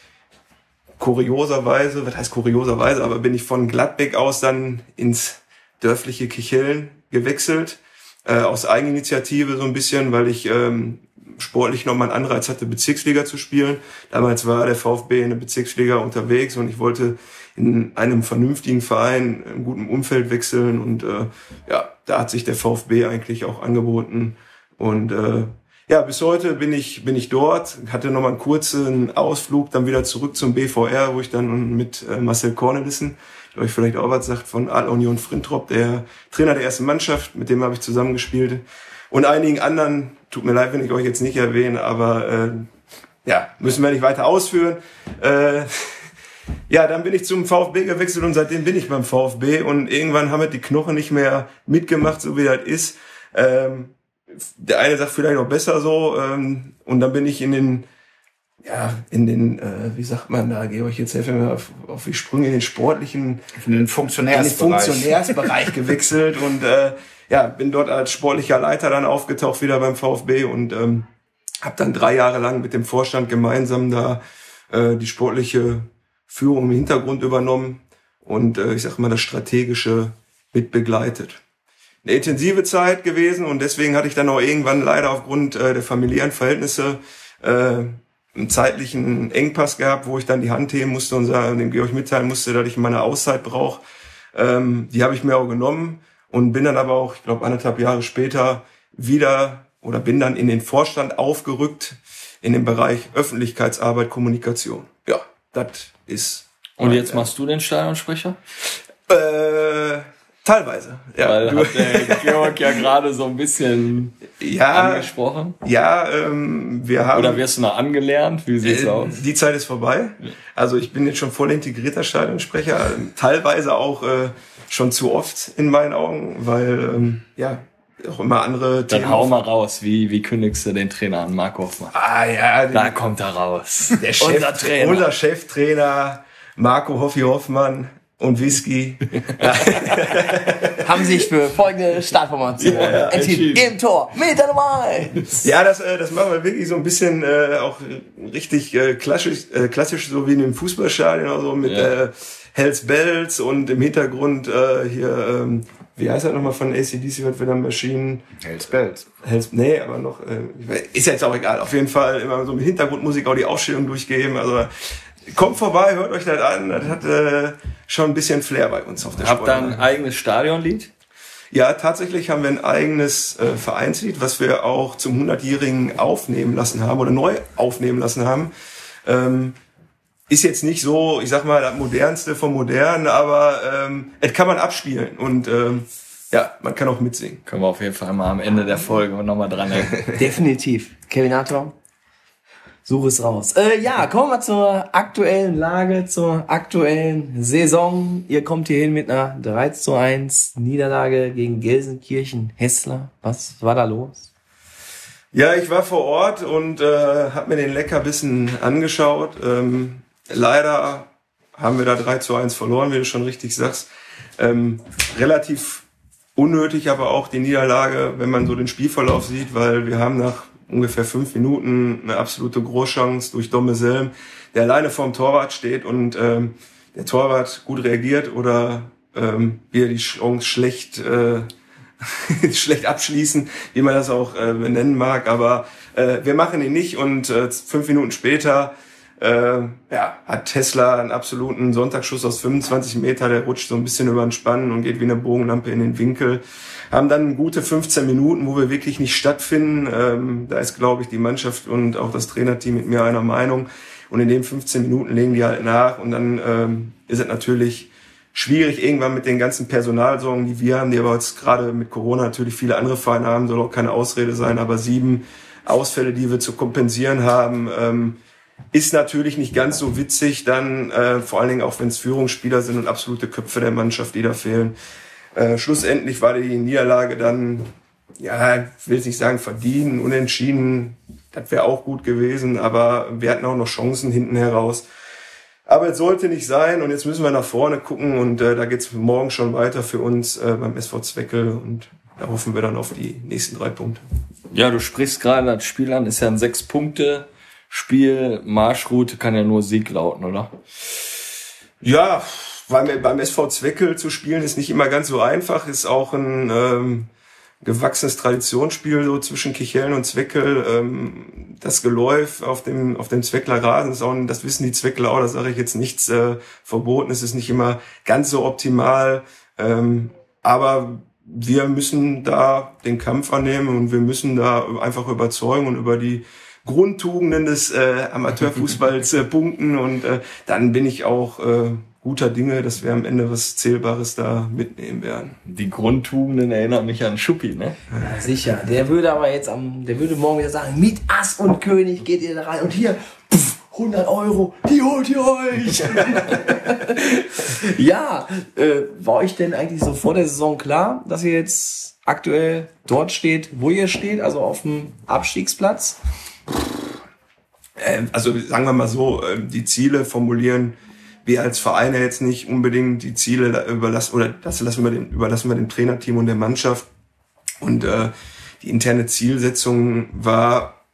kurioserweise, was heißt kurioserweise, aber bin ich von Gladbeck aus dann ins dörfliche Kicheln gewechselt, äh, aus Eigeninitiative so ein bisschen, weil ich ähm, sportlich nochmal einen Anreiz hatte, Bezirksliga zu spielen. Damals war der VfB in der Bezirksliga unterwegs und ich wollte in einem vernünftigen Verein, im guten Umfeld wechseln und äh, ja, da hat sich der VfB eigentlich auch angeboten und äh, ja, bis heute bin ich, bin ich dort, hatte nochmal einen kurzen Ausflug, dann wieder zurück zum BVR, wo ich dann mit äh, Marcel Cornelissen, der euch vielleicht auch was sagt, von Adler Union Frintrop, der Trainer der ersten Mannschaft, mit dem habe ich zusammengespielt und einigen anderen, tut mir leid, wenn ich euch jetzt nicht erwähne, aber äh, ja, müssen wir nicht weiter ausführen. Äh, *laughs* ja, dann bin ich zum VfB gewechselt und seitdem bin ich beim VfB und irgendwann haben wir die Knochen nicht mehr mitgemacht, so wie das ist. Ähm, der eine sagt vielleicht noch besser so ähm, und dann bin ich in den ja, in den, äh, wie sagt man da, Georg, jetzt helfen mir auf, auf die Sprünge, in den sportlichen, in den Funktionärsbereich, in den Funktionärsbereich *laughs* gewechselt und äh, ja, bin dort als sportlicher Leiter dann aufgetaucht wieder beim VfB und ähm, habe dann drei Jahre lang mit dem Vorstand gemeinsam da äh, die sportliche Führung im Hintergrund übernommen und äh, ich sag mal das strategische mit begleitet. Eine intensive Zeit gewesen und deswegen hatte ich dann auch irgendwann leider aufgrund äh, der familiären Verhältnisse äh, einen zeitlichen Engpass gehabt, wo ich dann die Hand heben musste und sagen, dem Georg mitteilen musste, dass ich meine Auszeit brauche. Ähm, die habe ich mir auch genommen und bin dann aber auch, ich glaube, anderthalb Jahre später wieder oder bin dann in den Vorstand aufgerückt in dem Bereich Öffentlichkeitsarbeit, Kommunikation. Ja, das ist. Und jetzt machst du den Stadionsprecher? Äh, teilweise. Ja. Weil Du- hat der Georg ja gerade so ein bisschen ja, angesprochen. ja, ähm, wir haben. Oder wirst du noch angelernt? Wie sieht's Äh, aus? Die Zeit ist vorbei. Also ich bin jetzt schon voll integrierter Stadionsprecher, teilweise auch äh, schon zu oft in meinen Augen, weil ähm, ja auch immer andere Dann hau mal raus. Wie, wie kündigst du den Trainer an, Marco Hoffmann? Ah ja, Da der, kommt er raus. der Chef, unser Trainer. unser Cheftrainer Marco Hoffi Hoffmann und Whisky. *laughs* Haben sich für folgende Startformation Ja, entschieden. Im Tor mit der Nummer 1. Ja, das, äh, das machen wir wirklich so ein bisschen äh, auch richtig äh, klassisch, äh, klassisch, so wie in einem Fußballstadion, also mit Ja. äh, Hells Bells und im Hintergrund äh, hier, ähm, wie heißt das nochmal von ACDC, was wir dann Maschinen? Hells Bells. Hells, nee, aber noch, äh, ist jetzt auch egal. Auf jeden Fall immer so mit Hintergrundmusik auch die Ausstellung durchgeben. Also kommt vorbei, hört euch das an. Das hat äh, schon ein bisschen Flair bei uns auf der Habt ihr ein eigenes Stadionlied? Ja, tatsächlich haben wir ein eigenes äh, Vereinslied, was wir auch zum 100-Jährigen aufnehmen lassen haben oder neu aufnehmen lassen haben. Ähm, ist jetzt nicht so, ich sag mal, das modernste vom modernen, aber ähm, es kann man abspielen und ähm, ja, man kann auch mitsingen. Können wir auf jeden Fall mal am Ende der Folge nochmal dran denken. *laughs* Definitiv. Kevin Hartwang, suche es raus. Äh, ja, kommen wir zur aktuellen Lage, zur aktuellen Saison. Ihr kommt hier hin mit einer 3 zu 1 Niederlage gegen Gelsenkirchen Hessler. Was war da los? Ja, ich war vor Ort und äh, habe mir den Leckerbissen angeschaut. Ähm, leider haben wir da 3 zu 1 verloren, wie du schon richtig sagst. Ähm, relativ unnötig aber auch die Niederlage, wenn man so den Spielverlauf sieht, weil wir haben nach ungefähr fünf Minuten eine absolute Großchance durch Domme Selm, der alleine vorm Torwart steht und ähm, der Torwart gut reagiert oder ähm, wir die Chance schlecht äh, *laughs* schlecht abschließen, wie man das auch äh, benennen mag, aber äh, wir machen ihn nicht und äh, fünf Minuten später äh, ja, hat Tesla einen absoluten Sonntagsschuss aus 25 Meter, der rutscht so ein bisschen über den Spann und geht wie eine Bogenlampe in den Winkel. Haben dann gute 15 Minuten, wo wir wirklich nicht stattfinden. Ähm, da ist, glaube ich, die Mannschaft und auch das Trainerteam mit mir einer Meinung. Und in den 15 Minuten legen die halt nach und dann ähm, ist es natürlich schwierig irgendwann mit den ganzen Personalsorgen, die wir haben, die aber jetzt gerade mit Corona natürlich viele andere Vereine haben, soll auch keine Ausrede sein, aber sieben Ausfälle, die wir zu kompensieren haben, ähm, ist natürlich nicht ganz so witzig, dann äh, vor allen Dingen auch, wenn es Führungsspieler sind und absolute Köpfe der Mannschaft, die da fehlen. Äh, schlussendlich war die Niederlage dann, ja, ich will nicht sagen verdienen, unentschieden, das wäre auch gut gewesen, aber wir hatten auch noch Chancen hinten heraus. Aber es sollte nicht sein und jetzt müssen wir nach vorne gucken und äh, da geht's morgen schon weiter für uns äh, beim SV Zweckel und da hoffen wir dann auf die nächsten drei Punkte. Ja, du sprichst gerade das Spiel an, ist ja ein sechs Punkte Spiel, Marschroute kann ja nur Sieg lauten, oder? Ja, weil beim SV Zweckel zu spielen ist nicht immer ganz so einfach, ist auch ein ähm, gewachsenes Traditionsspiel so zwischen Kichellen und Zweckel. Ähm, das Geläuf auf dem auf dem Zweckler Rasen ist auch, das wissen die Zweckler auch, da sage ich jetzt nichts äh, verboten, es ist nicht immer ganz so optimal, ähm, aber wir müssen da den Kampf annehmen und wir müssen da einfach überzeugen und über die Grundtugenden des äh, Amateurfußballs äh, punkten und äh, dann bin ich auch äh, guter Dinge, dass wir am Ende was Zählbares da mitnehmen werden. Die Grundtugenden erinnern mich an Schuppi, ne? Ja, sicher. Der würde aber jetzt am, der würde morgen wieder sagen, mit Ass und König geht ihr da rein und hier, pff, 100 Euro, die holt ihr euch. *laughs* ja, äh, war euch denn eigentlich so vor der Saison klar, dass ihr jetzt aktuell dort steht, wo ihr steht, also auf dem Abstiegsplatz? Ähm, also sagen wir mal so, ähm, die Ziele formulieren wir als Vereine jetzt nicht unbedingt die Ziele überlassen oder das lassen wir dem, überlassen wir dem Trainerteam und der Mannschaft. Und äh, die interne Zielsetzung war,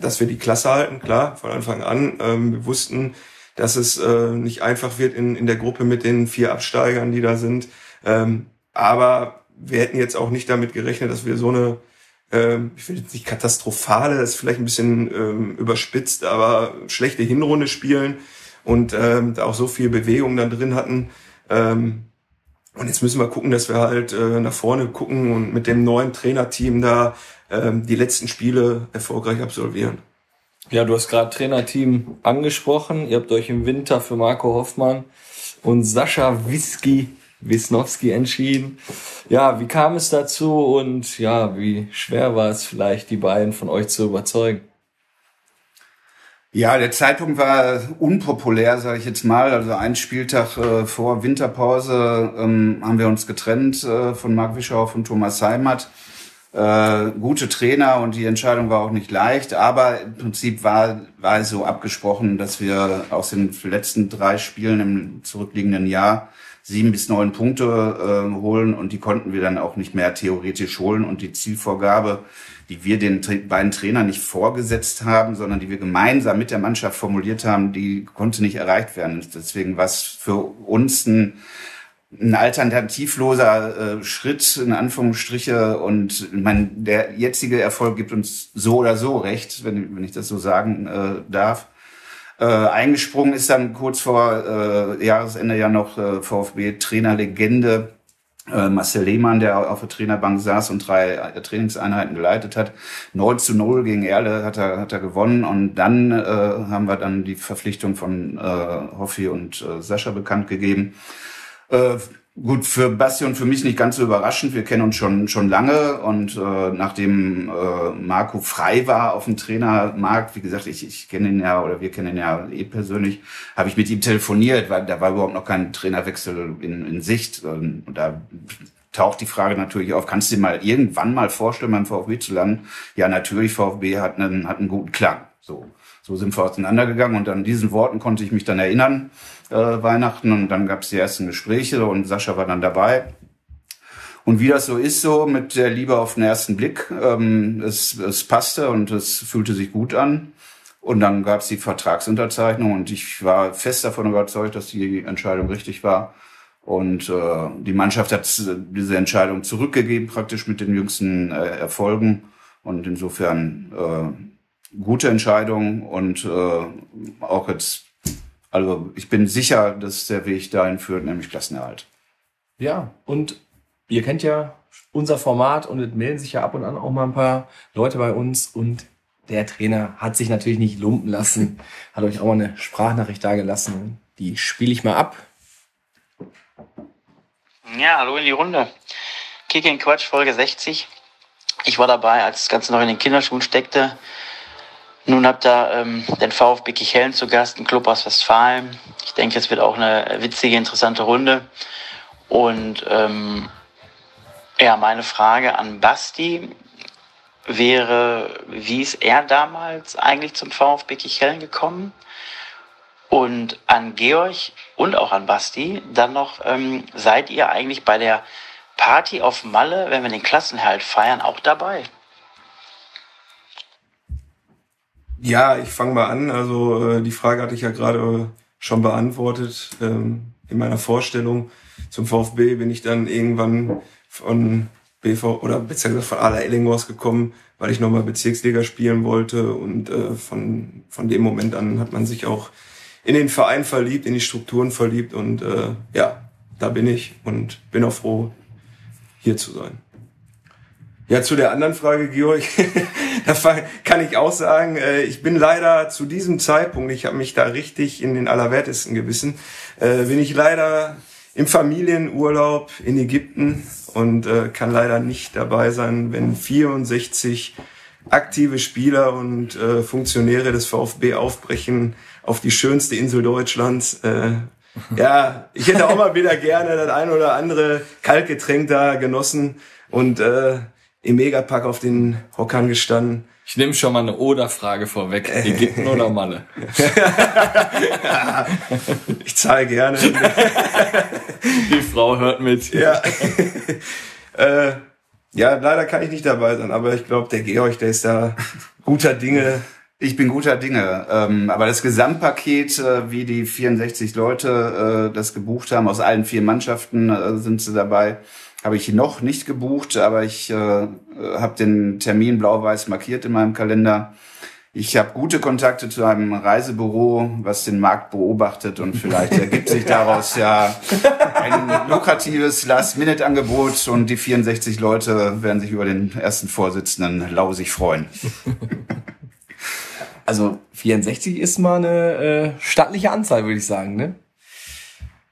dass wir die Klasse halten, klar, von Anfang an. Ähm, wir wussten, dass es äh, nicht einfach wird in, in der Gruppe mit den vier Absteigern, die da sind. Ähm, aber wir hätten jetzt auch nicht damit gerechnet, dass wir so eine ich will jetzt nicht katastrophale, das ist vielleicht ein bisschen ähm, überspitzt, aber schlechte Hinrunde spielen und ähm, da auch so viel Bewegung dann drin hatten. Ähm, und jetzt müssen wir gucken, dass wir halt äh, nach vorne gucken und mit dem neuen Trainerteam da ähm, die letzten Spiele erfolgreich absolvieren. Ja, du hast gerade Trainerteam angesprochen. Ihr habt euch im Winter für Marco Hoffmann und Sascha Whisky Wisnowski entschieden. Ja, wie kam es dazu und ja, wie schwer war es vielleicht, die beiden von euch zu überzeugen? Ja, der Zeitpunkt war unpopulär, sage ich jetzt mal. Also ein Spieltag äh, vor Winterpause ähm, haben wir uns getrennt äh, von Marc Wischow und Thomas Heimat. Äh, gute Trainer und die Entscheidung war auch nicht leicht, aber im Prinzip war, war es so abgesprochen, dass wir aus den letzten drei Spielen im zurückliegenden Jahr sieben bis neun Punkte äh, holen und die konnten wir dann auch nicht mehr theoretisch holen und die Zielvorgabe, die wir den beiden Trainern nicht vorgesetzt haben, sondern die wir gemeinsam mit der Mannschaft formuliert haben, die konnte nicht erreicht werden. Deswegen war es für uns ein, ein alternativloser äh, Schritt, in Anführungsstriche. Und mein, der jetzige Erfolg gibt uns so oder so recht, wenn, wenn ich das so sagen äh, darf. Äh, eingesprungen ist dann kurz vor äh, Jahresende ja noch äh, VfB-Trainerlegende äh, Marcel Lehmann, der auf der Trainerbank saß und drei äh, Trainingseinheiten geleitet hat. 9 zu 0 gegen Erle hat er, hat er gewonnen und dann äh, haben wir dann die Verpflichtung von äh, Hoffi und äh, Sascha bekannt gegeben. Äh, Gut, für Basti und für mich nicht ganz so überraschend. Wir kennen uns schon schon lange und äh, nachdem äh, Marco frei war auf dem Trainermarkt, wie gesagt, ich, ich kenne ihn ja oder wir kennen ihn ja eh persönlich, habe ich mit ihm telefoniert, weil da war überhaupt noch kein Trainerwechsel in, in Sicht. Und da taucht die Frage natürlich auf, kannst du dir mal irgendwann mal vorstellen, beim VfB zu landen? Ja, natürlich, VfB hat einen, hat einen guten Klang. So, so sind wir auseinandergegangen und an diesen Worten konnte ich mich dann erinnern äh, Weihnachten und dann gab es die ersten Gespräche und Sascha war dann dabei. Und wie das so ist, so mit der Liebe auf den ersten Blick, ähm, es, es passte und es fühlte sich gut an. Und dann gab es die Vertragsunterzeichnung und ich war fest davon überzeugt, dass die Entscheidung richtig war. Und äh, die Mannschaft hat diese Entscheidung zurückgegeben, praktisch mit den jüngsten äh, Erfolgen. Und insofern gute Entscheidung und äh, auch jetzt, also ich bin sicher, dass der Weg dahin führt, nämlich Klassenerhalt. Ja, und ihr kennt ja unser Format und es melden sich ja ab und an auch mal ein paar Leute bei uns und der Trainer hat sich natürlich nicht lumpen lassen, hat euch auch mal eine Sprachnachricht da gelassen. Die spiele ich mal ab. Ja, hallo in die Runde. Kick in Quatsch, Folge 60. Ich war dabei, als das Ganze noch in den Kinderschuhen steckte. Nun habt ihr ähm, den VfB Kichellen zu Gast, ein Club aus Westfalen. Ich denke, es wird auch eine witzige, interessante Runde. Und ähm, ja, meine Frage an Basti wäre, wie ist er damals eigentlich zum VfB Kichellen gekommen? Und an Georg und auch an Basti dann noch, ähm, seid ihr eigentlich bei der Party auf Malle, wenn wir den Klassenhalt feiern, auch dabei? Ja, ich fange mal an. Also äh, die Frage hatte ich ja gerade schon beantwortet. Ähm, in meiner Vorstellung zum VfB bin ich dann irgendwann von BV oder beziehungsweise von Ala Ellinghaus gekommen, weil ich nochmal Bezirksliga spielen wollte. Und äh, von, von dem Moment an hat man sich auch in den Verein verliebt, in die Strukturen verliebt. Und äh, ja, da bin ich und bin auch froh, hier zu sein. Ja, zu der anderen Frage, Georg, *laughs* da kann ich auch sagen, äh, ich bin leider zu diesem Zeitpunkt, ich habe mich da richtig in den Allerwertesten gebissen, äh, bin ich leider im Familienurlaub in Ägypten und äh, kann leider nicht dabei sein, wenn 64 aktive Spieler und Funktionäre des VfB aufbrechen auf die schönste Insel Deutschlands. *laughs* ja, ich hätte auch mal wieder gerne das ein oder andere Kaltgetränk da genossen und äh, im Megapack auf den Hockern gestanden. Ich nehme schon mal eine Oder-Frage vorweg. Ägypten *laughs* oder Malle? *laughs* ich zahle gerne. *laughs* Die Frau hört mit. Ja. äh, ja, leider kann ich nicht dabei sein, aber ich glaube, der Georg, der ist da guter Dinge. Ich bin guter Dinge. Ähm, aber das Gesamtpaket, äh, wie die 64 Leute äh, das gebucht haben, aus allen vier Mannschaften äh, sind sie dabei habe ich noch nicht gebucht, aber ich äh, habe den Termin blau-weiß markiert in meinem Kalender. Ich habe gute Kontakte zu einem Reisebüro, was den Markt beobachtet und vielleicht ergibt sich *laughs* daraus ja ein lukratives Last-Minute-Angebot und die 64 Leute werden sich über den ersten Vorsitzenden lausig freuen. *laughs* Also 64 ist mal eine äh, stattliche Anzahl, würde ich sagen, ne?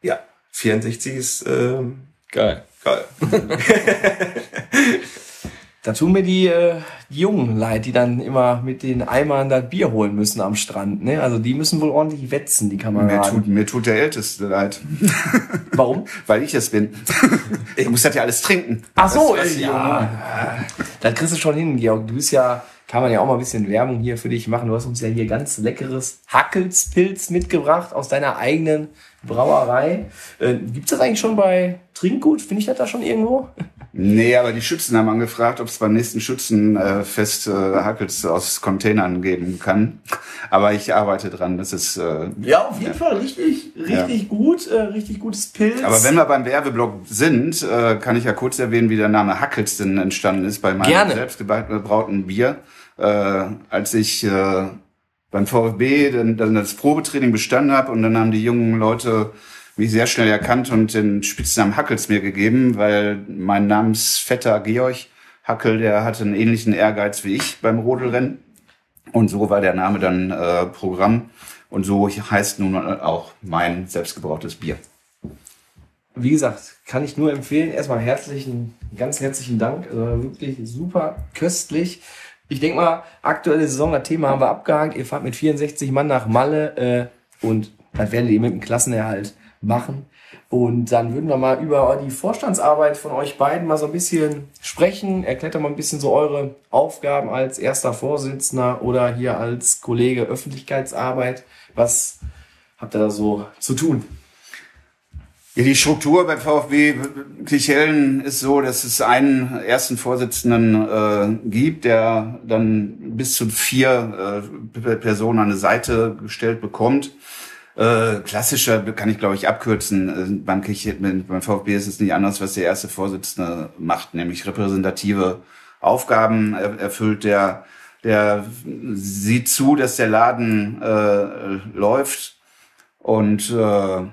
Ja, 64 ist äh, geil. Geil. *laughs* da tun mir die, äh, die Jungen leid, die dann immer mit den Eimern das Bier holen müssen am Strand. Ne? Also die müssen wohl ordentlich wetzen, die Kameraden. Mir tut, mir tut der Älteste leid. *laughs* Warum? Weil ich es bin. *laughs* ich muss das ja alles trinken. Ach so, das, ja. Das kriegst du schon hin, Georg. Du bist ja, kann man ja auch mal ein bisschen Werbung hier für dich machen. Du hast uns ja hier ganz leckeres Hackelspilz mitgebracht aus deiner eigenen Brauerei. Äh, Gibt es das eigentlich schon bei Trinkgut? Finde ich das da schon irgendwo? Nee, aber die Schützen haben angefragt, ob es beim nächsten Schützenfest äh, Hackels aus Containern geben kann. Aber ich arbeite dran. Das ist äh, ja auf jeden ja. Fall richtig, richtig ja. gut, äh, richtig gutes Pilz. Aber wenn wir beim Werbeblock sind, äh, kann ich ja kurz erwähnen, wie der Name Hackels denn entstanden ist bei meinem Gerne. selbstgebrauten Bier. Äh, als ich äh, beim VfB dann, dann das Probetraining bestanden habe und dann haben die jungen Leute mich sehr schnell erkannt und den Spitznamen Hackels mir gegeben, weil mein Namensvetter Georg Hackel, der hatte einen ähnlichen Ehrgeiz wie ich beim Rodelrennen. Und so war der Name dann äh, Programm. Und so heißt nun auch mein selbstgebrautes Bier. Wie gesagt, kann ich nur empfehlen. Erstmal herzlichen, ganz herzlichen Dank. Also wirklich super köstlich ich denke mal, aktuelle Saison, das Thema haben wir abgehakt. Ihr fahrt mit 64 Mann nach Malle äh, und das werdet ihr mit dem Klassenerhalt machen. Und dann würden wir mal über die Vorstandsarbeit von euch beiden mal so ein bisschen sprechen. Erklärt mal ein bisschen so eure Aufgaben als erster Vorsitzender oder hier als Kollege Öffentlichkeitsarbeit. Was habt ihr da so zu tun? Ja, die Struktur beim VfB Kichellen ist so, dass es einen ersten Vorsitzenden äh, gibt, der dann bis zu vier äh, Personen an eine Seite gestellt bekommt. Äh, klassischer kann ich, glaube ich, abkürzen. Äh, beim, Kichellen, beim VfB ist es nicht anders, was der erste Vorsitzende macht, nämlich repräsentative Aufgaben erfüllt der der sieht zu, dass der Laden äh, läuft und äh,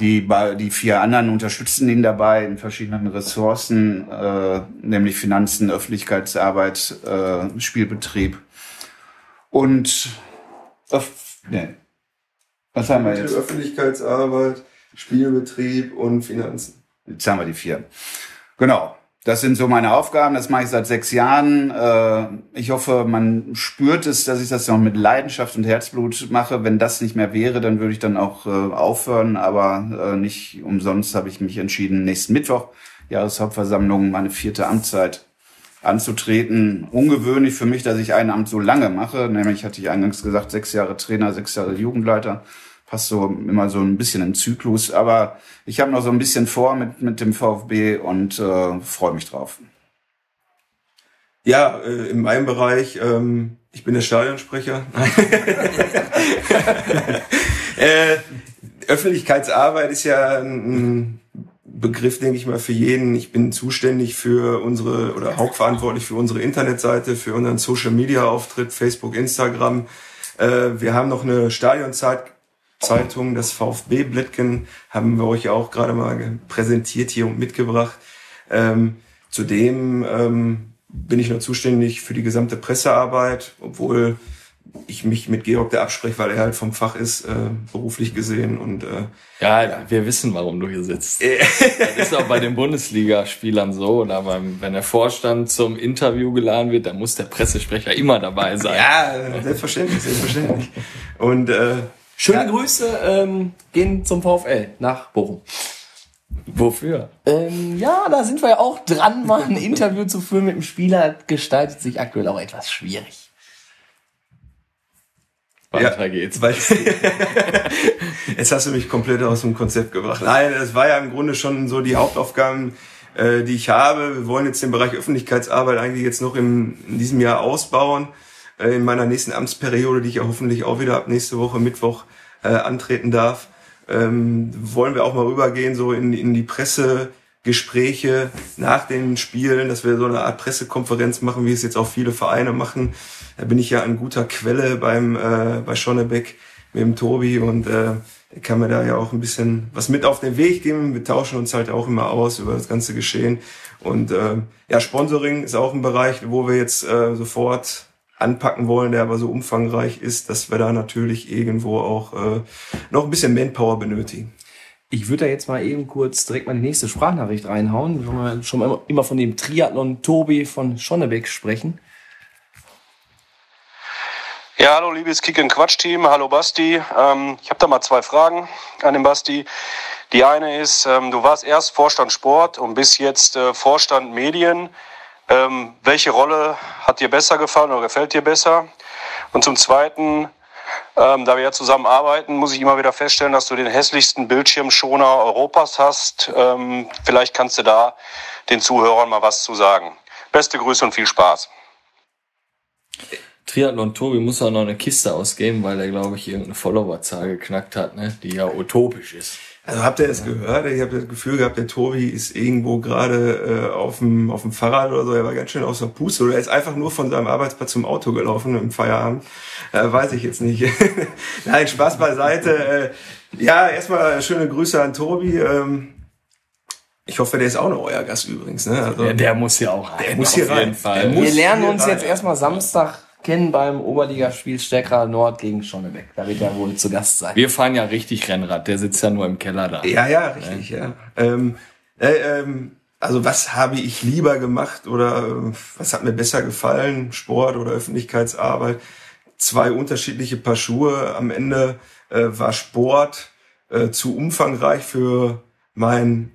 die, die vier anderen unterstützen ihn dabei in verschiedenen Ressourcen, äh, nämlich Finanzen, Öffentlichkeitsarbeit, äh, Spielbetrieb und Öff nee. was haben wir jetzt? Öffentlichkeitsarbeit, Spielbetrieb und Finanzen. Jetzt haben wir die vier. Genau. Das sind so meine Aufgaben, das mache ich seit sechs Jahren. Äh, ich hoffe, man spürt es, dass ich das noch mit Leidenschaft und Herzblut mache. Wenn das nicht mehr wäre, dann würde ich dann auch äh, aufhören. Aber äh, nicht umsonst habe ich mich entschieden, nächsten Mittwoch, Jahreshauptversammlung, meine vierte Amtszeit anzutreten. Ungewöhnlich für mich, dass ich ein Amt so lange mache. Nämlich hatte ich eingangs gesagt, sechs Jahre Trainer, sechs Jahre Jugendleiter passt so immer so ein bisschen im Zyklus. Aber ich habe noch so ein bisschen vor mit, mit dem VfB und äh, freue mich drauf. Ja, äh, in meinem Bereich, ähm, ich bin der Stadionsprecher. *laughs* *laughs* äh, Öffentlichkeitsarbeit ist ja ein Begriff, denke ich mal, für jeden. Ich bin zuständig für unsere oder hauptverantwortlich für unsere Internetseite, für unseren Social Media Auftritt, Facebook, Instagram. Äh, wir haben noch eine Stadionzeit Zeitung, das VfB Blättgen, haben wir euch auch gerade mal präsentiert hier und mitgebracht. Ähm, zudem ähm, bin ich noch zuständig für die gesamte Pressearbeit, obwohl ich mich mit Georg da abspreche, weil er halt vom Fach ist, äh, beruflich gesehen. Und äh, ja, ja, wir wissen, warum du hier sitzt. das ist auch bei den Bundesligaspielern so. Oder beim, wenn der Vorstand zum Interview geladen wird, dann muss der Pressesprecher immer dabei sein. Ja, selbstverständlich, selbstverständlich. Und äh, Schöne ja. Grüße ähm, gehen zum VfL nach Bochum. Wofür? Ähm, ja, da sind wir ja auch dran, mal ein Interview zu führen mit dem Spieler. Gestaltet sich aktuell auch etwas schwierig. Weiter ja, geht's. *laughs* Jetzt hast du mich komplett aus dem Konzept gebracht. Nein, das war ja im Grunde schon so die Hauptaufgaben, äh, die ich habe. Wir wollen jetzt den Bereich Öffentlichkeitsarbeit eigentlich jetzt noch im, in diesem Jahr ausbauen. Äh, in meiner nächsten Amtsperiode, die ich ja hoffentlich auch wieder ab nächste Woche Mittwoch äh, antreten darf, ähm, wollen wir auch mal rübergehen so in, in die Pressegespräche nach den Spielen, dass wir so eine Art Pressekonferenz machen, wie es jetzt auch viele Vereine machen. Da bin ich ja an guter Quelle beim äh, bei Schonnebeck mit dem Tobi und äh, kann mir da ja auch ein bisschen was mit auf den Weg geben. Wir tauschen uns halt auch immer aus über das ganze Geschehen. Und äh, ja, Sponsoring ist auch ein Bereich, wo wir jetzt äh, sofort anpacken wollen, der aber so umfangreich ist, dass wir da natürlich irgendwo auch äh, noch ein bisschen Manpower benötigen. Ich würde da jetzt mal eben kurz direkt mal die nächste Sprachnachricht reinhauen. Wenn wir schon mal immer von dem Triathlon Tobi von Schonnebeck sprechen. Ja, hallo liebes Kick Quatsch Team, hallo Basti. Ähm, ich habe da mal zwei Fragen an den Basti. Die eine ist, ähm, du warst erst Vorstand Sport und bist jetzt äh, Vorstand Medien. Ähm, welche Rolle hat dir besser gefallen oder gefällt dir besser? Und zum Zweiten, ähm, da wir ja zusammen arbeiten, muss ich immer wieder feststellen, dass du den hässlichsten Bildschirmschoner Europas hast. Ähm, vielleicht kannst du da den Zuhörern mal was zu sagen. Beste Grüße und viel Spaß. Triathlon Tobi muss auch noch eine Kiste ausgeben, weil er, glaube ich, irgendeine Followerzahl geknackt hat, ne? die ja utopisch ist. Also habt ihr es gehört? Ich habe das Gefühl gehabt, der Tobi ist irgendwo gerade äh, auf dem auf dem Fahrrad oder so. Er war ganz schön aus der Puste oder er ist einfach nur von seinem Arbeitsplatz zum Auto gelaufen im Feierabend. Äh, weiß ich jetzt nicht. *laughs* Nein, Spaß beiseite. Äh, ja, erstmal schöne Grüße an Tobi. Ähm, ich hoffe, der ist auch noch euer Gast übrigens. Ne? Also, ja, der muss ja auch rein. Der muss hier rein. Fall. Wir lernen uns rein. jetzt erstmal Samstag kennen beim Oberligaspiel Steckra Nord gegen Schonnebeck. Da wird er wohl zu Gast sein. Wir fahren ja richtig Rennrad. Der sitzt ja nur im Keller da. Ja, ja, richtig, ja. ja. Ähm, äh, ähm, also was habe ich lieber gemacht oder äh, was hat mir besser gefallen? Sport oder Öffentlichkeitsarbeit? Zwei unterschiedliche Paar Schuhe. Am Ende äh, war Sport äh, zu umfangreich für mein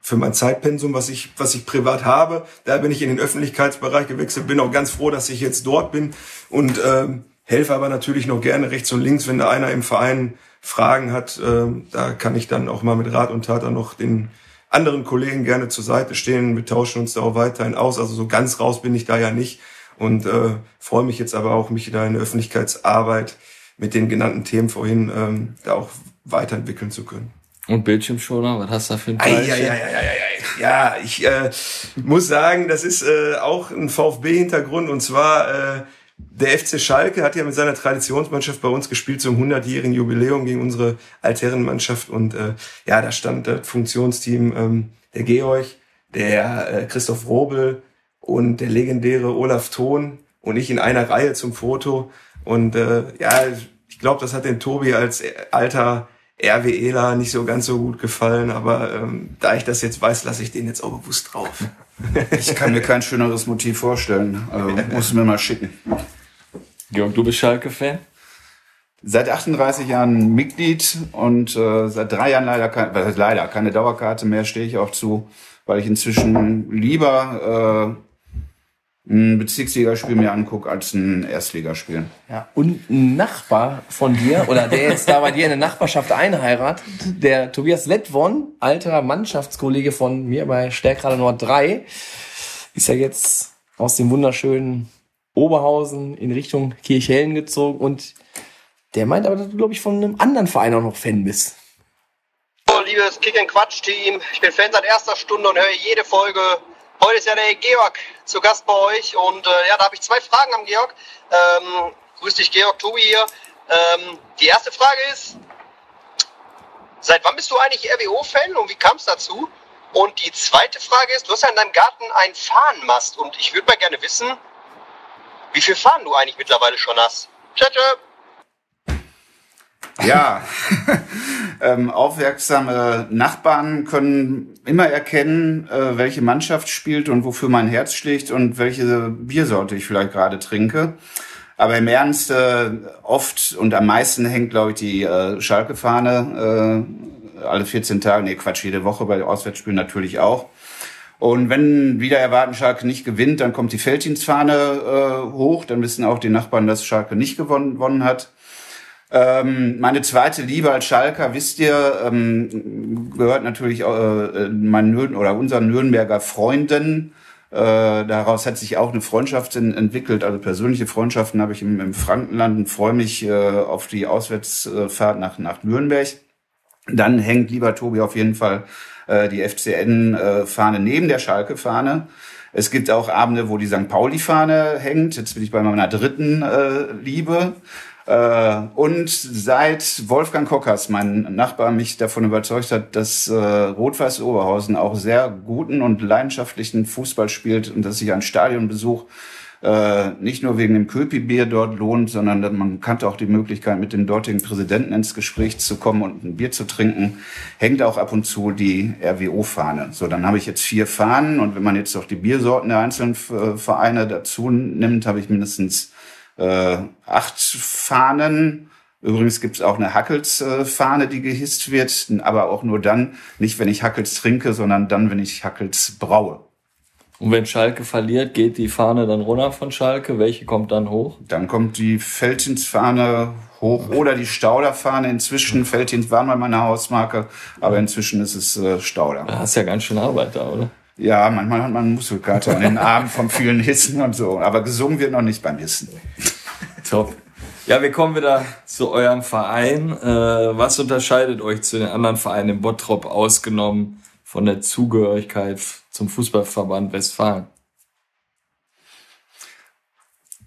für mein Zeitpensum, was ich, was ich privat habe. Da bin ich in den Öffentlichkeitsbereich gewechselt, bin auch ganz froh, dass ich jetzt dort bin und ähm, helfe aber natürlich noch gerne rechts und links, wenn da einer im Verein Fragen hat. Ähm, da kann ich dann auch mal mit Rat und Tat dann noch den anderen Kollegen gerne zur Seite stehen. Wir tauschen uns da auch weiterhin aus. Also so ganz raus bin ich da ja nicht und äh, freue mich jetzt aber auch, mich da in der Öffentlichkeitsarbeit mit den genannten Themen vorhin ähm, da auch weiterentwickeln zu können. Und Bildschirmschoner, was hast du da für ein Teil? Ja, ja, ja, ja, ja, ja. ich äh, muss sagen, das ist äh, auch ein VfB-Hintergrund und zwar äh, der FC Schalke hat ja mit seiner Traditionsmannschaft bei uns gespielt zum 100-jährigen Jubiläum gegen unsere Altherrenmannschaft und äh, ja, da stand das Funktionsteam ähm, der Georg, der äh, Christoph Robel und der legendäre Olaf Thon und ich in einer Reihe zum Foto und äh, ja, ich glaube, das hat den Tobi als alter RWEler nicht so ganz so gut gefallen, aber ähm, da ich das jetzt weiß, lasse ich den jetzt auch bewusst drauf. *laughs* Ich kann mir kein schöneres Motiv vorstellen. Also, musst du mir mal schicken. Georg, du bist Schalke-Fan? Seit 38 Jahren Mitglied und äh, seit drei Jahren leider, kein, heißt leider keine Dauerkarte mehr, stehe ich auch zu, weil ich inzwischen lieber äh, ein Bezirksligaspiel mir angucke als ein Erstligaspiel. Ja, und ein Nachbar von dir, oder der jetzt da bei dir in der Nachbarschaft einheiratet, der Tobias Lettwon, alter Mannschaftskollege von mir bei Stärkrade Nord 3, ist ja jetzt aus dem wunderschönen Oberhausen in Richtung Kirchhellen gezogen und der meint aber, dass du, glaube ich, von einem anderen Verein auch noch Fan bist. Hallo, liebes Kick Quatsch Team. Ich bin Fan seit erster Stunde und höre jede Folge. Heute ist ja der Georg zu Gast bei euch und äh, ja, da habe ich zwei Fragen am Georg. Ähm, grüß dich, Georg, Tobi hier. Ähm, die erste Frage ist, seit wann bist du eigentlich RWO-Fan und wie kam es dazu? Und die zweite Frage ist, du hast ja in deinem Garten einen Fahnenmast und ich würde mal gerne wissen, wie viel Fahnen du eigentlich mittlerweile schon hast. Tschö, tschö. Ja, *laughs* ähm, aufmerksame Nachbarn können immer erkennen, äh, welche Mannschaft spielt und wofür mein Herz schlägt und welche Biersorte ich vielleicht gerade trinke. Aber im Ernst, äh, oft und am meisten hängt, glaube ich, die äh, Schalke-Fahne äh, alle 14 Tage, nee, Quatsch, jede Woche bei Auswärtsspielen natürlich auch. Und wenn wieder erwarten Schalke nicht gewinnt, dann kommt die Felddienstfahne äh, hoch. Dann wissen auch die Nachbarn, dass Schalke nicht gewonnen, gewonnen hat. Ähm, meine zweite Liebe als Schalker, wisst ihr, ähm, gehört natürlich äh, mein Nürn oder unseren Nürnberger Freunden. Äh, daraus hat sich auch eine Freundschaft in, entwickelt. Also persönliche Freundschaften habe ich im, im Frankenland und freue mich äh, auf die Auswärtsfahrt nach, nach Nürnberg. Dann hängt lieber Tobi auf jeden Fall äh, die FCN-Fahne neben der Schalke-Fahne. Es gibt auch Abende, wo die St. Pauli-Fahne hängt. Jetzt bin ich bei meiner dritten äh, Liebe. Äh, und seit Wolfgang Kockers, mein Nachbar, mich davon überzeugt hat, dass äh, Rot-Weiß Oberhausen auch sehr guten und leidenschaftlichen Fußball spielt und dass sich ein Stadionbesuch äh, nicht nur wegen dem Köpi-Bier dort lohnt, sondern man kannte auch die Möglichkeit, mit dem dortigen Präsidenten ins Gespräch zu kommen und ein Bier zu trinken, hängt auch ab und zu die RWO-Fahne. So, dann habe ich jetzt vier Fahnen und wenn man jetzt auch die Biersorten der einzelnen äh, Vereine dazu nimmt, habe ich mindestens äh, acht Fahnen. Übrigens gibt es auch eine Hackels-Fahne, die gehisst wird, aber auch nur dann, nicht wenn ich Hackels trinke, sondern dann, wenn ich Hackels braue. Und wenn Schalke verliert, geht die Fahne dann runter von Schalke? Welche kommt dann hoch? Dann kommt die Felddienstfahne hoch oder die Stauderfahne. Inzwischen, Felddienst war mal meine Hausmarke, aber inzwischen ist es äh, Stauder. Da hast ja ganz schön Arbeit da, oder? Ja, manchmal hat man Muskelkater an den Armen vom vielen Hissen und so. Aber gesungen wird noch nicht beim Hissen. *laughs* Top. Ja, wir kommen wieder zu eurem Verein. Äh, was unterscheidet euch zu den anderen Vereinen im Bottrop ausgenommen von der Zugehörigkeit zum Fußballverband Westfalen?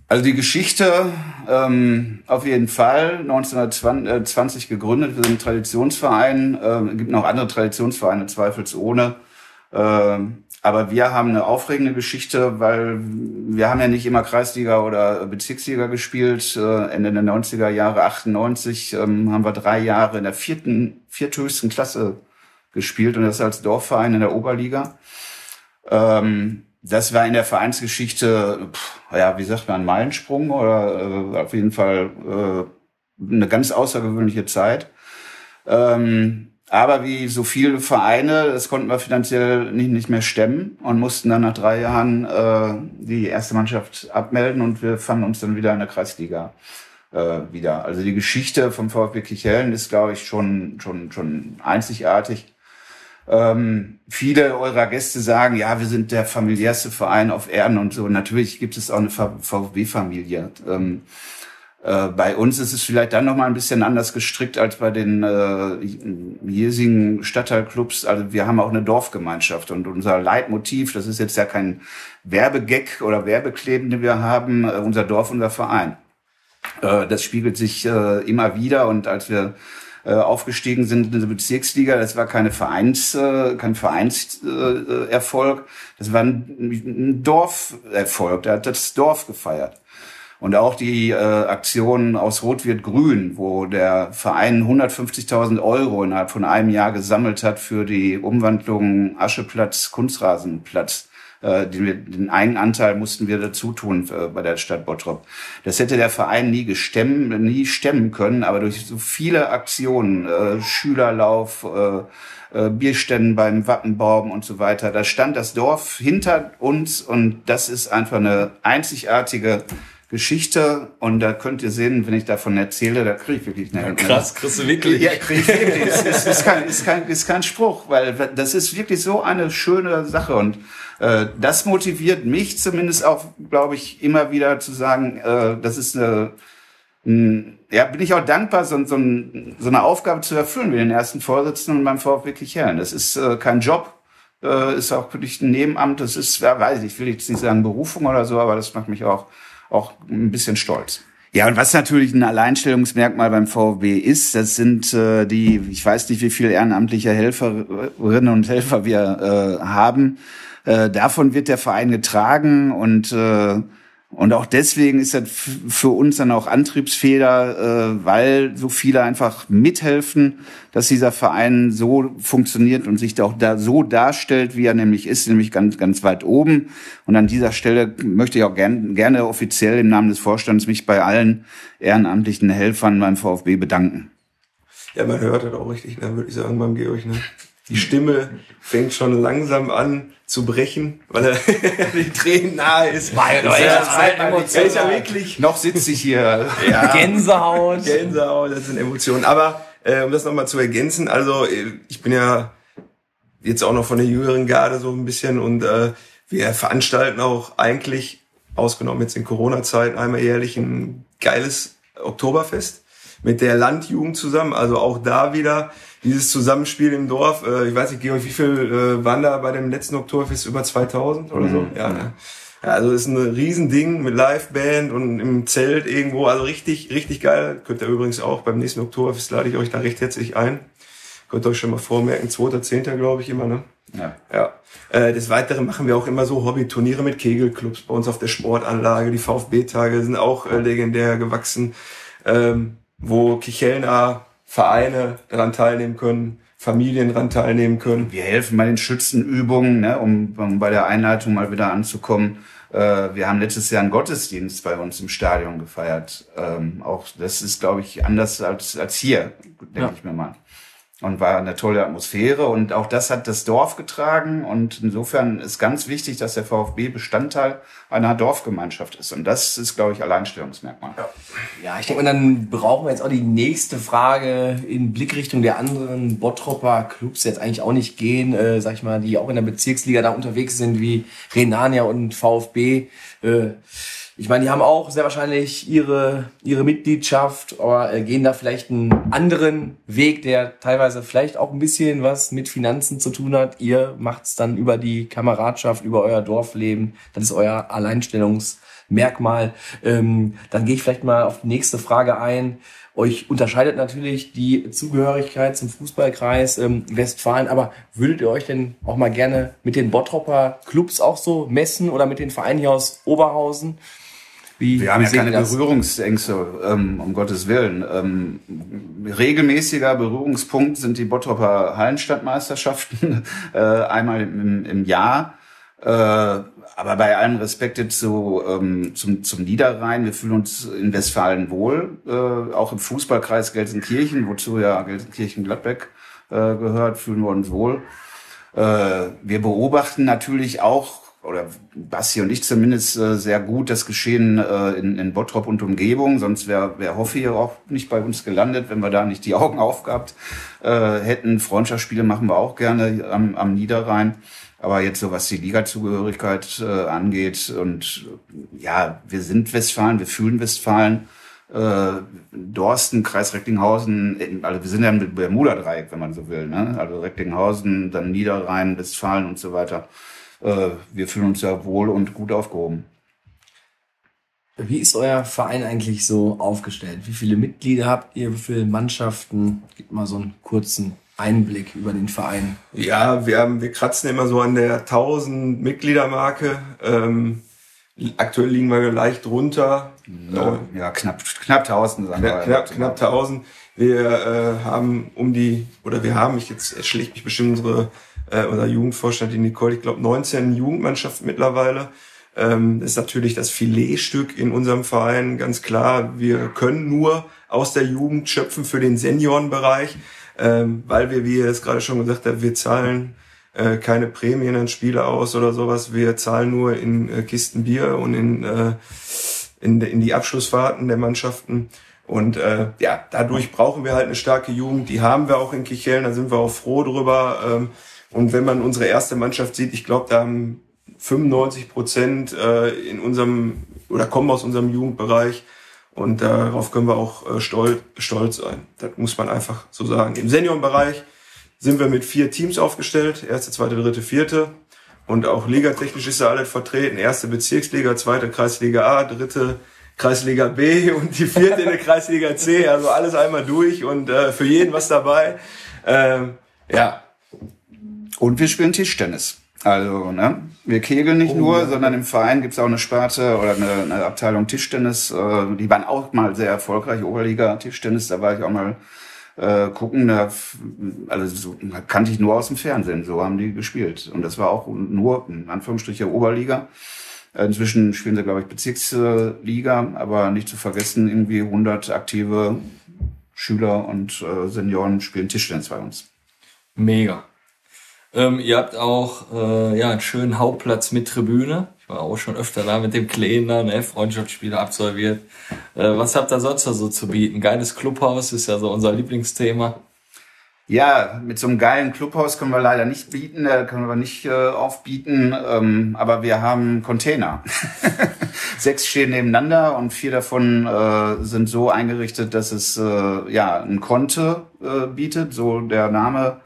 Also die Geschichte ähm, auf jeden Fall 1920 gegründet. Wir sind ein Traditionsverein. Äh, gibt noch andere Traditionsvereine zweifelsohne. Äh, aber wir haben eine aufregende Geschichte, weil wir haben ja nicht immer Kreisliga oder Bezirksliga gespielt. Äh, Ende der 90er Jahre, 98, ähm, haben wir drei Jahre in der vierten, vierthöchsten Klasse gespielt und das als Dorfverein in der Oberliga. Ähm, das war in der Vereinsgeschichte, ja, wie sagt man, ein Meilensprung oder äh, auf jeden Fall äh, eine ganz außergewöhnliche Zeit. Ähm, aber wie so viele Vereine, das konnten wir finanziell nicht, nicht mehr stemmen und mussten dann nach drei Jahren äh, die erste Mannschaft abmelden und wir fanden uns dann wieder in der Kreisliga äh, wieder. Also die Geschichte vom VfB Kichellen ist, glaube ich, schon, schon, schon einzigartig. Ähm, viele eurer Gäste sagen, ja, wir sind der familiärste Verein auf Erden und so. Natürlich gibt es auch eine VfB-Familie. Ähm, Äh, bei uns ist es vielleicht dann noch mal ein bisschen anders gestrickt als bei den äh, hiesigen Stadtteilclubs. Also wir haben auch eine Dorfgemeinschaft und unser Leitmotiv, das ist jetzt ja kein Werbegag oder Werbekleben, den wir haben, äh, unser Dorf, unser Verein. Äh, das spiegelt sich äh, immer wieder und als wir äh, aufgestiegen sind in der Bezirksliga. Das war keine Vereins, äh, kein Vereinserfolg. Das war ein Dorferfolg. Da hat das Dorf gefeiert. Und auch die äh, Aktion aus Rot wird Grün, wo der Verein 150.000 Euro innerhalb von einem Jahr gesammelt hat für die Umwandlung Ascheplatz, Kunstrasenplatz. Äh, den, den Eigenanteil mussten wir dazu tun äh, bei der Stadt Bottrop. Das hätte der Verein nie gestemmen, nie stemmen können, aber durch so viele Aktionen, äh, Schülerlauf, äh, äh, Bierständen beim Wappenbaum und so weiter, da stand das Dorf hinter uns und das ist einfach eine einzigartige Geschichte und da könnt ihr sehen, wenn ich davon erzähle, da kriege ich wirklich eine Krass, kriegst du wirklich? Ja, kriege ich wirklich. ist, ist, ist, kein, ist, kein, ist kein Spruch, weil das ist wirklich so eine schöne Sache und äh, das motiviert mich zumindest auch, glaube ich, immer wieder zu sagen, äh, das ist eine, ein, ja, bin ich auch dankbar, so, so, so eine Aufgabe zu erfüllen wie den ersten Vorsitzenden beim VfB Kichellen. Das ist äh, kein Job, äh, ist auch wirklich ein Nebenamt, das ist, ja, weiß ich, will jetzt nicht sagen Berufung oder so, aber das macht mich auch auch ein bisschen stolz. Ja, und was natürlich ein Alleinstellungsmerkmal beim VfB ist, das sind äh, die, ich weiß nicht, wie viele ehrenamtliche Helferinnen und Helfer wir äh, haben. Äh, davon wird der Verein getragen und äh, und auch deswegen ist das für uns dann auch Antriebsfehler, äh, weil so viele einfach mithelfen, dass dieser Verein so funktioniert und sich auch da so darstellt, wie er nämlich ist, nämlich ganz, ganz weit oben. Und an dieser Stelle möchte ich auch gern, gerne offiziell im Namen des Vorstands mich bei allen ehrenamtlichen Helfern beim VfB bedanken. Ja, man hört das auch richtig, ne, würde ich sagen, beim Georg. Ne? Die Stimme fängt schon langsam an zu brechen, weil er *laughs* die Tränen nahe ist. Mein Gott, ja, ist ja wirklich. Noch sitze ich hier. *laughs* Ja. Gänsehaut. Gänsehaut, das sind Emotionen. Aber äh, um das nochmal zu ergänzen, also äh, ich bin ja jetzt auch noch von der jüngeren Garde so ein bisschen und äh, wir veranstalten auch eigentlich, ausgenommen jetzt in Corona-Zeiten, einmal jährlich ein geiles Oktoberfest mit der Landjugend zusammen. Also auch da wieder dieses Zusammenspiel im Dorf. Äh, ich weiß nicht, Georg, wie viel äh, waren da bei dem letzten Oktoberfest? Über 2000 oder so? Mhm. Ja, ne? ja, also ist ein Riesending mit Liveband und im Zelt irgendwo. Also richtig, richtig geil. Könnt ihr übrigens auch beim nächsten Oktoberfest lade ich euch da recht herzlich ein. Könnt ihr euch schon mal vormerken, 2.10. glaube ich immer, ne? Ja. ja. Äh, des Weiteren machen wir auch immer so Hobbyturniere mit Kegelclubs bei uns auf der Sportanlage. Die VfB-Tage sind auch äh, legendär gewachsen, ähm, wo Kichelner Vereine daran teilnehmen können, Familien daran teilnehmen können. Wir helfen bei den Schützenübungen, ne, um, um bei der Einleitung mal wieder anzukommen. Äh, wir haben letztes Jahr einen Gottesdienst bei uns im Stadion gefeiert. Ähm, auch das ist, glaube ich, anders als, als hier, denke ja. ich mir mal und war eine tolle Atmosphäre und auch das hat das Dorf getragen und insofern ist ganz wichtig, dass der VfB Bestandteil einer Dorfgemeinschaft ist und das ist, glaube ich, Alleinstellungsmerkmal. Ja, ich denke, dann brauchen wir jetzt auch die nächste Frage in Blickrichtung der anderen Bottropper Clubs jetzt eigentlich auch nicht gehen, äh, sag ich mal, die auch in der Bezirksliga da unterwegs sind wie Renania und VfB. Äh, ich meine, die haben auch sehr wahrscheinlich ihre, ihre Mitgliedschaft, aber äh, gehen da vielleicht einen anderen Weg, der teilweise vielleicht auch ein bisschen was mit Finanzen zu tun hat. Ihr macht's dann über die Kameradschaft, über euer Dorfleben. Das ist euer Alleinstellungsmerkmal. Ähm, dann gehe ich vielleicht mal auf die nächste Frage ein. Euch unterscheidet natürlich die Zugehörigkeit zum Fußballkreis ähm, Westfalen, aber würdet ihr euch denn auch mal gerne mit den Bottropper Clubs auch so messen oder mit den Vereinen hier aus Oberhausen? Wie, wir haben ja keine Berührungsängste, ähm, um Gottes Willen. Ähm, regelmäßiger Berührungspunkt sind die Bottroper Hallenstadtmeisterschaften, *laughs* äh, einmal im, im Jahr. Äh, aber bei allem Respekt so ähm, zum, zum Niederrhein, wir fühlen uns in Westfalen wohl, äh, auch im Fußballkreis Gelsenkirchen, wozu ja Gelsenkirchen-Gladbeck äh, gehört, fühlen wir uns wohl. Äh, wir beobachten natürlich auch oder Bassi und ich zumindest äh, sehr gut das Geschehen äh, in, in Bottrop und Umgebung. Sonst wäre wär Hoffi auch nicht bei uns gelandet, wenn wir da nicht die Augen aufgehabt äh, hätten. Freundschaftsspiele machen wir auch gerne am, am Niederrhein. Aber jetzt so was die Ligazugehörigkeit äh, angeht und ja, wir sind Westfalen, wir fühlen Westfalen. äh, Dorsten, Kreis Recklinghausen, also wir sind ja im Bermuda-Dreieck, wenn man so will. Ne? Also Recklinghausen, dann Niederrhein, Westfalen und so weiter. Äh, wir fühlen uns ja wohl und gut aufgehoben. Wie ist euer Verein eigentlich so aufgestellt? Wie viele Mitglieder habt ihr? Wie viele Mannschaften? Gib mal so einen kurzen Einblick über den Verein. Ja, wir haben, wir kratzen immer so an der 1000 Mitgliedermarke. Ähm, aktuell liegen wir leicht drunter. Ja, äh, ja knapp, knapp 1000. Sagen knapp, knapp, knapp 1000. Wir äh, haben um die, oder wir haben, ich jetzt erschlägt mich bestimmt unsere, äh, unser Jugendvorstand, die Nicole, ich glaube 19 Jugendmannschaften mittlerweile. Ähm, ist natürlich das Filetstück in unserem Verein, ganz klar. Wir können nur aus der Jugend schöpfen für den Seniorenbereich, ähm, weil wir, wie ihr es gerade schon gesagt habt, wir zahlen äh, keine Prämien an Spiele aus oder sowas. Wir zahlen nur in äh, Kisten Bier und in, äh, in, in die Abschlussfahrten der Mannschaften. Und äh, ja, dadurch brauchen wir halt eine starke Jugend. Die haben wir auch in Kichellen, da sind wir auch froh drüber. Ähm, und wenn man unsere erste Mannschaft sieht, ich glaube, da haben 95 Prozent äh, in unserem oder kommen aus unserem Jugendbereich und darauf können wir auch äh, stolz, stolz sein. Das muss man einfach so sagen. Im Seniorenbereich sind wir mit vier Teams aufgestellt. Erste, zweite, dritte, vierte. Und auch ligatechnisch ist da alles vertreten. Erste Bezirksliga, zweite Kreisliga A, dritte Kreisliga B *laughs* und die vierte in der Kreisliga C. Also alles einmal durch und äh, für jeden was dabei. Ähm, ja. Und wir spielen Tischtennis. Also, ne? Wir kegeln nicht oh, nur, ja. sondern im Verein gibt's auch eine Sparte oder eine, eine Abteilung Tischtennis. Äh, die waren auch mal sehr erfolgreich, Oberliga Tischtennis, da war ich auch mal äh, gucken. Da, also so, kannte ich nur aus dem Fernsehen, so haben die gespielt. Und das war auch nur, in Anführungsstrichen, Oberliga. Inzwischen spielen sie, glaube ich, Bezirksliga, aber nicht zu vergessen, irgendwie 100 aktive Schüler und äh, Senioren spielen Tischtennis bei uns. Mega. Ähm, ihr habt auch äh, ja einen schönen Hauptplatz mit Tribüne. Ich war auch schon öfter da mit dem Kleiner, ne, Freundschaftsspiele absolviert. Äh, was habt ihr sonst da so zu bieten? Geiles Clubhaus ist ja so unser Lieblingsthema. Ja, mit so einem geilen Clubhaus können wir leider nicht bieten, da können wir nicht äh, aufbieten, ähm, aber wir haben Container. *laughs* Sechs stehen nebeneinander und vier davon äh, sind so eingerichtet, dass es äh, ja ein Konte äh, bietet, so der Name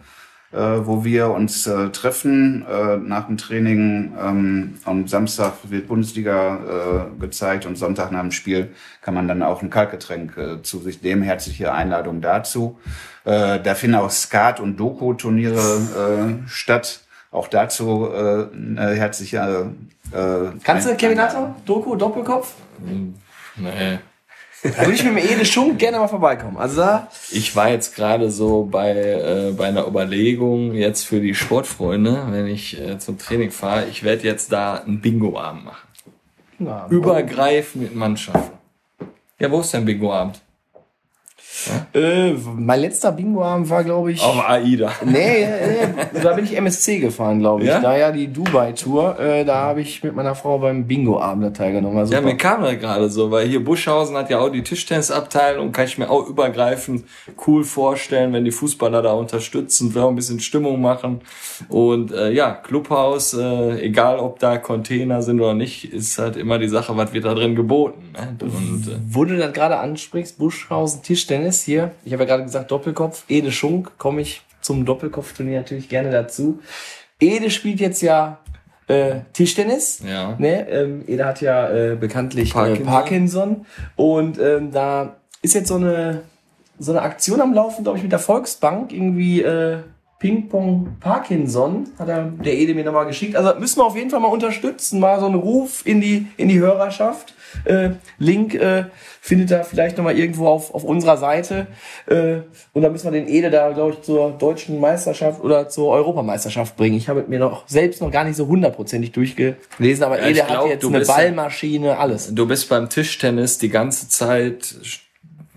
äh, wo wir uns äh, treffen äh, nach dem Training. Ähm, am Samstag wird Bundesliga äh, gezeigt und Sonntag nach dem Spiel kann man dann auch ein Kaltgetränk äh, zu sich nehmen. Herzliche Einladung dazu. Äh, da finden auch Skat- und Doku-Turniere äh, statt. Auch dazu äh, eine herzliche. Äh, Kannst du Kevin? Doku, Doppelkopf? Nee. Da würde ich mit dem Ede schon gerne mal vorbeikommen. Also da ich war jetzt gerade so bei, äh, bei einer Überlegung jetzt für die Sportfreunde, wenn ich äh, zum Training fahre, ich werde jetzt da einen Bingo-Abend machen. Na, Übergreifend mit Mannschaften. Ja, wo ist denn Bingo-Abend? Äh, mein letzter Bingo-Abend war, glaube ich. Auf AIDA. Nee, nee, da bin ich MSC gefahren, glaube ich. Ja? Da ja die Dubai-Tour, äh, da habe ich mit meiner Frau beim Bingo-Abend teilgenommen. Also ja, mir kam ja gerade so, weil hier Buschhausen hat ja auch die Tischtennisabteilung, kann ich mir auch übergreifend cool vorstellen, wenn die Fußballer da unterstützen, vielleicht auch ein bisschen Stimmung machen. Und äh, ja, Clubhaus, äh, egal ob da Container sind oder nicht, ist halt immer die Sache, was wird da drin geboten. Ne? Und, äh, Wo du das gerade ansprichst, Buschhausen, Tischtennis, ist hier, ich habe ja gerade gesagt Doppelkopf, Ede Schunk, komme ich zum Doppelkopfturnier natürlich gerne dazu. Ede spielt jetzt ja äh, Tischtennis. Ja. Ne? Ähm, Ede hat ja äh, bekanntlich Parkinson. Äh, Parkinson. Und ähm, da ist jetzt so eine, so eine Aktion am Laufen, glaube ich, mit der Volksbank. Irgendwie äh, Ping-Pong Parkinson hat er, der Ede mir nochmal geschickt. Also müssen wir auf jeden Fall mal unterstützen. Mal so einen Ruf in die, in die Hörerschaft. Äh, Link äh, findet ihr vielleicht nochmal irgendwo auf, auf unserer Seite. Äh, und dann müssen wir den Ede da, glaube ich, zur deutschen Meisterschaft oder zur Europameisterschaft bringen. Ich habe mir noch selbst noch gar nicht so hundertprozentig durchgelesen, aber ja, Ede glaub, hat jetzt eine Ballmaschine, alles. Du bist beim Tischtennis die ganze Zeit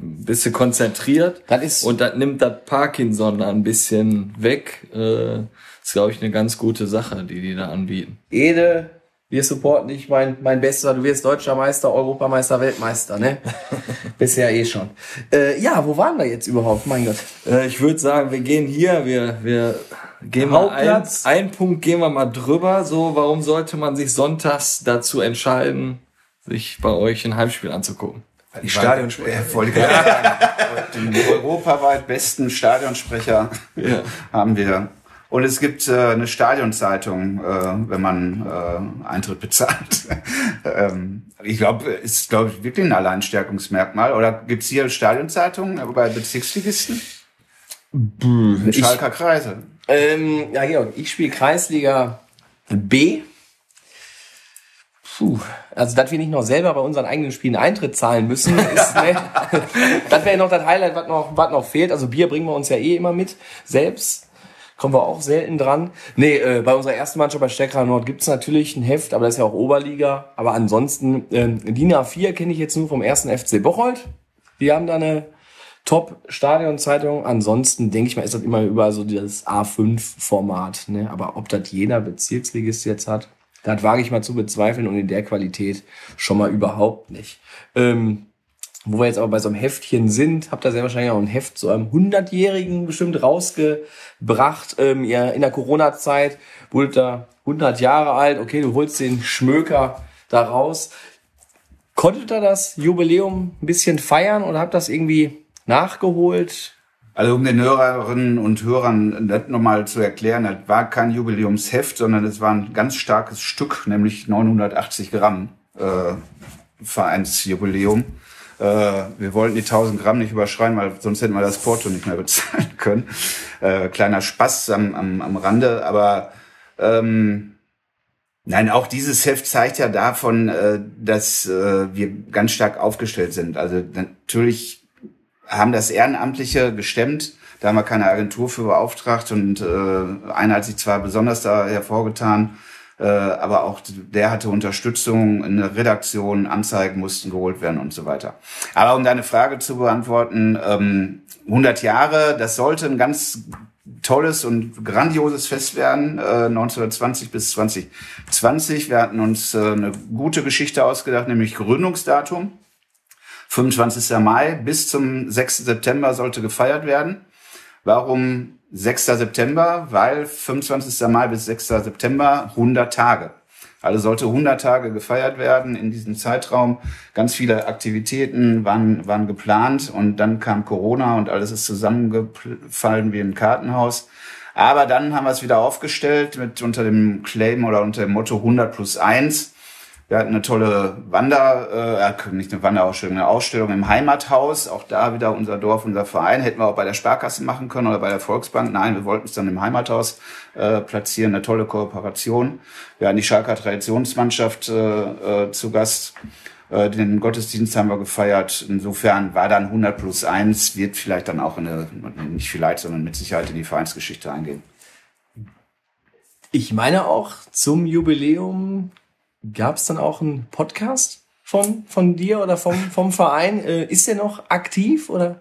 du konzentriert das ist und das nimmt das Parkinson ein bisschen weg. Äh, ist, glaube ich, eine ganz gute Sache, die die da anbieten. Ede wir supporten dich, mein, mein Bester. Du wirst Deutscher Meister, Europameister, Weltmeister, ne? *laughs* Bisher eh schon. Äh, ja, wo waren wir jetzt überhaupt? Mein Gott. Äh, ich würde sagen, wir gehen hier, wir, wir gehen mal ein, ein Punkt gehen wir mal drüber. So, warum sollte man sich sonntags dazu entscheiden, sich bei euch ein Heimspiel anzugucken? Die Stadionsprecher, wollte gerade sagen. Den europaweit besten Stadionsprecher Ja. haben wir. Und es gibt äh, eine Stadionzeitung, äh, wenn man äh, Eintritt bezahlt. *laughs* ähm, ich glaube, ist glaube ich wirklich ein Alleinstärkungsmerkmal. Oder gibt's hier Stadionzeitungen bei Bezirksligisten? In Schalker Kreise. Ähm, ja, Georg, ich spiele Kreisliga B. Puh, also, dass wir nicht noch selber bei unseren eigenen Spielen Eintritt zahlen müssen, ist, *laughs* ne, das wäre noch das Highlight, was noch, was noch fehlt. Also Bier bringen wir uns ja eh immer mit, selbst. Kommen wir auch selten dran. Nee, äh, bei unserer ersten Mannschaft bei Steckerer Nord gibt's natürlich ein Heft, aber das ist ja auch Oberliga. Aber ansonsten, ähm, DIN A4 kenne ich jetzt nur vom ersten FC Bocholt. Die haben da eine Top-Stadionzeitung. Ansonsten denke ich mal, ist das immer überall so das A5-Format. Ne? Aber ob das jeder Bezirksligist jetzt hat, das wage ich mal zu bezweifeln und in der Qualität schon mal überhaupt nicht. Ähm, wo wir jetzt aber bei so einem Heftchen sind, habt ihr sehr wahrscheinlich auch ein Heft zu einem 100-Jährigen bestimmt rausgebracht. Ähm, ihr in der Corona-Zeit wurde da 100 Jahre alt. Okay, du holst den Schmöker da raus. Konntet ihr das Jubiläum ein bisschen feiern oder habt das irgendwie nachgeholt? Also um den Hörerinnen und Hörern das nochmal zu erklären, das war kein Jubiläumsheft, sondern es war ein ganz starkes Stück, nämlich 980 Gramm äh, Vereinsjubiläum. Äh, wir wollten die 1000 Gramm nicht überschreien, weil sonst hätten wir das Porto nicht mehr *laughs* bezahlen können. Äh, kleiner Spaß am, am, am Rande, aber ähm, Nein, auch dieses Heft zeigt ja davon, äh, dass äh, wir ganz stark aufgestellt sind. Also natürlich haben das Ehrenamtliche gestemmt. Da haben wir keine Agentur für beauftragt und äh, einer hat sich zwar besonders da hervorgetan, äh, aber auch der hatte Unterstützung, eine Redaktion, Anzeigen mussten geholt werden und so weiter. Aber um deine Frage zu beantworten, ähm, 100 Jahre, das sollte ein ganz tolles und grandioses Fest werden, äh, 1920 bis 2020. Wir hatten uns äh, eine gute Geschichte ausgedacht, nämlich Gründungsdatum. 25. Mai bis zum 6. September sollte gefeiert werden. Warum 6. September? Weil 25. Mai bis 6. September 100 Tage. Also sollte 100 Tage gefeiert werden in diesem Zeitraum. Ganz viele Aktivitäten waren, waren geplant und dann kam Corona und alles ist zusammengefallen wie ein Kartenhaus. Aber dann haben wir es wieder aufgestellt mit unter dem Claim oder unter dem Motto 100 plus 1. Wir hatten eine tolle Wander, äh, nicht eine Wanderausstellung, eine Ausstellung im Heimathaus. Auch da wieder unser Dorf, unser Verein. Hätten wir auch bei der Sparkasse machen können oder bei der Volksbank. Nein, wir wollten es dann im Heimathaus äh, platzieren. Eine tolle Kooperation. Wir hatten die Schalker Traditionsmannschaft äh, äh, zu Gast. Äh, den Gottesdienst haben wir gefeiert. Insofern war dann 100 plus 1, wird vielleicht dann auch in eine, nicht vielleicht, sondern mit Sicherheit in die Vereinsgeschichte eingehen. Ich meine auch zum Jubiläum gab es dann auch einen Podcast von, von dir oder vom, vom Verein. Äh, ist der noch aktiv oder?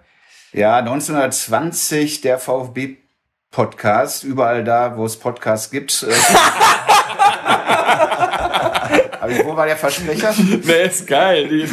Ja, 1920 der VfB Podcast, überall da, wo es Podcasts gibt. *laughs* Aber wo war der Versprecher? *laughs* Der ist geil.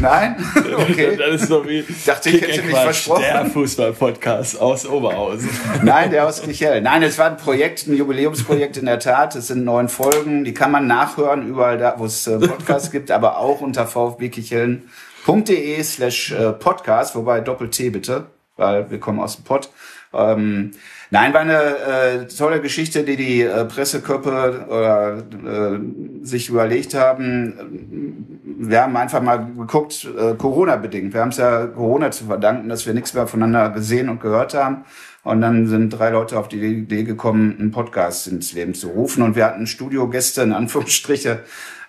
Nein? Okay. Das ist so wie Ich dachte, ich hätte mich versprochen. Der Fußball-Podcast aus Oberhausen. Nein, der aus Kichel. Nein, es war ein Projekt, ein Jubiläumsprojekt in der Tat. Es sind neun Folgen. Die kann man nachhören, überall da, wo es äh, Podcasts gibt, aber auch unter vfbkicheln.de slash äh, podcast, wobei Doppel-T bitte, weil wir kommen aus dem Pod. Ähm, nein, war eine äh, tolle Geschichte, die die äh, Presseköpfe oder, äh, sich überlegt haben. Wir haben einfach mal geguckt, äh, Corona-bedingt. Wir haben es ja Corona zu verdanken, dass wir nichts mehr voneinander gesehen und gehört haben. Und dann sind drei Leute auf die Idee gekommen, einen Podcast ins Leben zu rufen. Und wir hatten Studiogäste, in Anführungsstriche,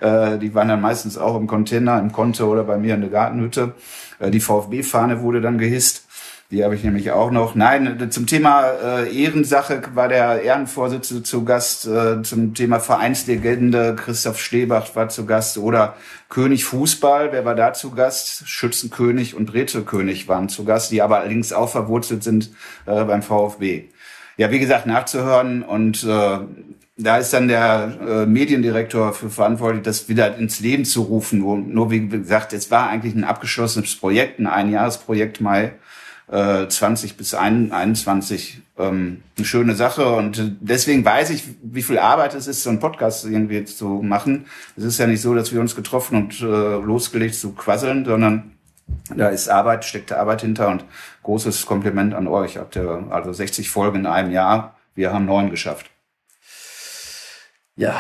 äh, die waren dann meistens auch im Container, im Konto oder bei mir in der Gartenhütte. Äh, die VfB-Fahne wurde dann gehisst. Die habe ich nämlich auch noch. Nein, zum Thema äh, Ehrensache war der Ehrenvorsitzende zu Gast. Äh, zum Thema Vereinslegende Christoph Stebach war zu Gast. Oder König Fußball, wer war da zu Gast? Schützenkönig und Rätselkönig waren zu Gast, die aber allerdings auch verwurzelt sind äh, beim VfB. Ja, wie gesagt, nachzuhören und äh, da ist dann der äh, Mediendirektor für verantwortlich, das wieder ins Leben zu rufen. Nur, nur wie gesagt, es war eigentlich ein abgeschlossenes Projekt, ein Einjahresprojekt Mai äh, 20 bis 21 ähm, eine schöne Sache. Und deswegen weiß ich, wie viel Arbeit es ist, so einen Podcast irgendwie zu machen. Es ist ja nicht so, dass wir uns getroffen und äh, losgelegt zu quasseln, sondern da ist Arbeit, steckte Arbeit hinter und großes Kompliment an euch. Habt ihr also 60 Folgen in einem Jahr. Wir haben neun geschafft. Ja,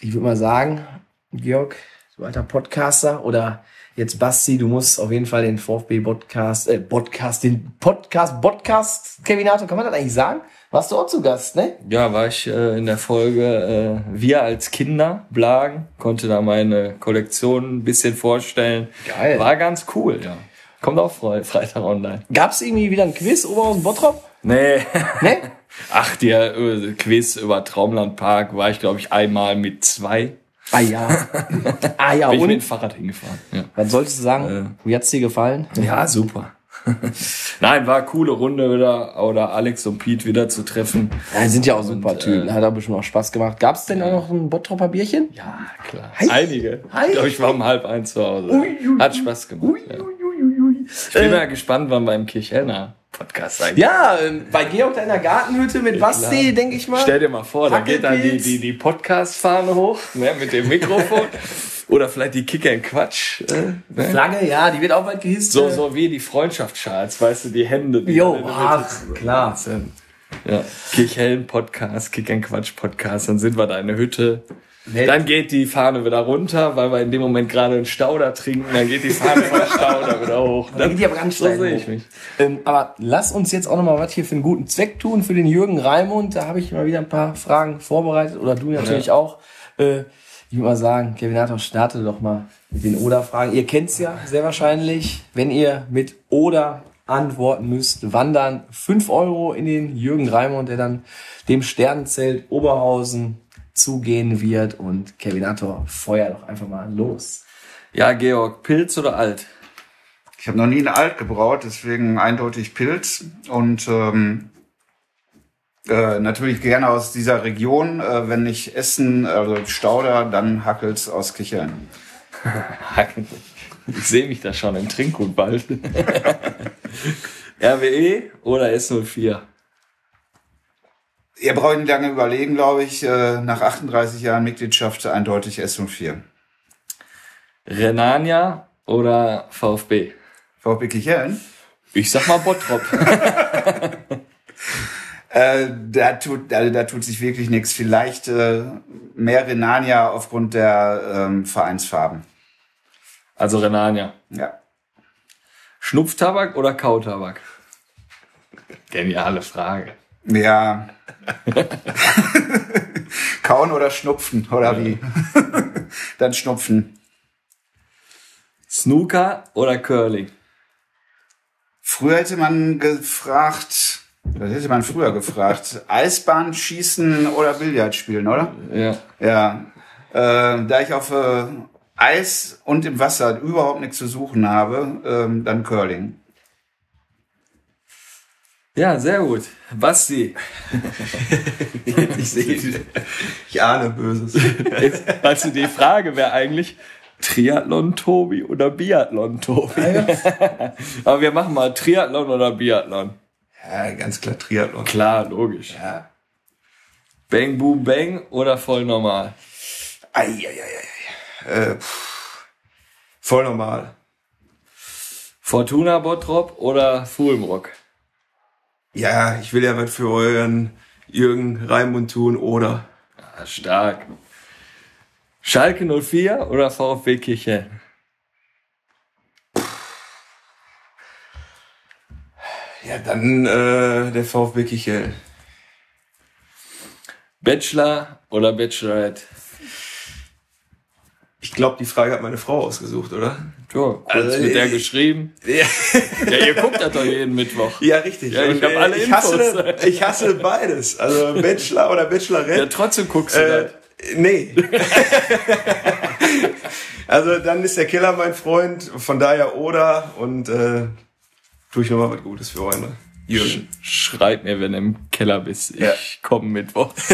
ich würde mal sagen, Georg, du alter Podcaster oder jetzt Basti, du musst auf jeden Fall den VfB Podcast, äh, Podcast, den Podcast, Podcast, Kevinator, kann man das eigentlich sagen? Warst du auch zu Gast, ne? Ja, war ich äh, in der Folge äh, Wir als Kinder blagen, konnte da meine Kollektion ein bisschen vorstellen. Geil. War ganz cool, ja. Kommt auch Fre Freitag online. Gab's irgendwie wieder ein Quiz, Oberhausen Bottrop? Nee. Ne? *laughs* Ach, der äh, Quiz über Traumlandpark war ich, glaube ich, einmal mit zwei. Ah ja. *laughs* ah ja, Bin ich mit dem und? Fahrrad hingefahren. Ja, Was solltest du sagen? Wie hat's dir gefallen? ja super. *laughs* Nein, war eine coole Runde wieder, oder Alex und Pete wieder zu treffen. Ja, sind ja auch super Und, Typen. äh, Hat auch bestimmt auch Spaß gemacht. Gab's denn auch noch ein Bottropper Bierchen? Ja, klar. Hi. Einige. Hi. Ich glaube, ich war um halb eins zu Hause. Hat Spaß gemacht. ja. Ich bin mal gespannt, wann beim Kirchhellner Podcast sein Ja, ähm, bei Georg da in der Gartenhütte mit Basti, denke ich mal. Stell dir mal vor, da geht dann die, die, die Podcast-Fahne hoch, ne, mit dem Mikrofon. *laughs* Oder vielleicht die Kicker in Quatsch. Äh, ne? Flagge, ja, die wird auch bald gehisst. So, äh, so wie die Freundschaftsschals, weißt du, die Hände. Die Jo, in ach, klar. Ja, Kirchhellen Podcast, Kick and Quatsch Podcast, dann sind wir da in der Hütte. Nett. Dann geht die Fahne wieder runter, weil wir in dem Moment gerade einen Stauder trinken. Dann geht die Fahne vom *laughs* Stauder wieder hoch. Dann geht die aber ganz so sehe hoch. ich mich. Ähm, aber lass uns jetzt auch noch mal was hier für einen guten Zweck tun, für den Jürgen Raimund. Da habe ich mal wieder ein paar Fragen vorbereitet oder du natürlich auch. Äh, ich würde mal sagen, Kevin Hartog, starte doch mal mit den Oder-Fragen. Ihr kennt's ja sehr wahrscheinlich. Wenn ihr mit Oder antworten müsst, wandern 5 Euro in den Jürgen Raimund, der dann dem Sternenzelt Oberhausen zugehen wird. Und Kevin Hartog, feuer doch einfach mal los. Ja, Georg, Pilz oder alt? Ich habe noch nie einen Alt gebraut, deswegen eindeutig Pilz und ähm, äh, natürlich gerne aus dieser Region. Äh, wenn nicht Essen, also Stauder, dann Hackels aus Kichern. *laughs* Ich sehe mich da schon im Trinkgut bald. *laughs* RWE oder S04? Ihr braucht nicht lange überlegen, glaube ich. Äh, nach 38 Jahren Mitgliedschaft eindeutig S und 4. Renania oder VfB? VfB Kichern? Ich sag mal Bottrop. *laughs* *laughs* Äh, da tut, also da tut sich wirklich nichts. Vielleicht äh, mehr Renania aufgrund der ähm, Vereinsfarben. Also Renania. Ja. Schnupftabak oder Kautabak? Geniale Frage. Ja. *laughs* Kauen oder schnupfen, oder wie? *laughs* Dann schnupfen. Snooker oder Curling? Früher hätte man gefragt, das hätte man früher gefragt, *laughs* Eisbahn schießen oder Billard spielen, oder? Ja. Ja. Äh, da ich auf äh, Eis und im Wasser überhaupt nichts zu suchen habe, ähm, dann Curling. Ja, sehr gut. Basti, Ich sehe, ich ahne Böses. jetzt, also die Frage wäre eigentlich Triathlon-Tobi oder Biathlon-Tobi? Aber wir machen mal Triathlon oder Biathlon. Ja, ganz klar Triathlon. Klar, logisch. Ja. Bang, boom, bang oder voll normal? Eieieiei. Äh, pff. voll normal. Fortuna Bottrop oder Fulmrock? Ja, ich will ja was für euren Jürgen Raimund tun oder Ah, stark. Schalke 04 oder VfB Kirche? ja, dann äh, der VfB Kichel. Bachelor oder Bachelorette? Ich glaube, die Frage hat meine Frau ausgesucht, oder? Ja, kurz Also, mit der geschrieben. *laughs* Ja, Ja, ihr guckt das doch jeden Mittwoch. ja richtig. Ja, ich Und, hab äh, alle ich Infos. hasse, ich hasse beides. Also Bachelor oder Bachelorette. Ja, trotzdem guckst du Äh, das. nee. *laughs* also dann ist der Killer mein Freund, von daher oder und äh, tue ich nochmal was Gutes für. Ne? Jürgen. Schreib mir, wenn du im Keller bist. Ich Ja. komme Mittwoch. *laughs*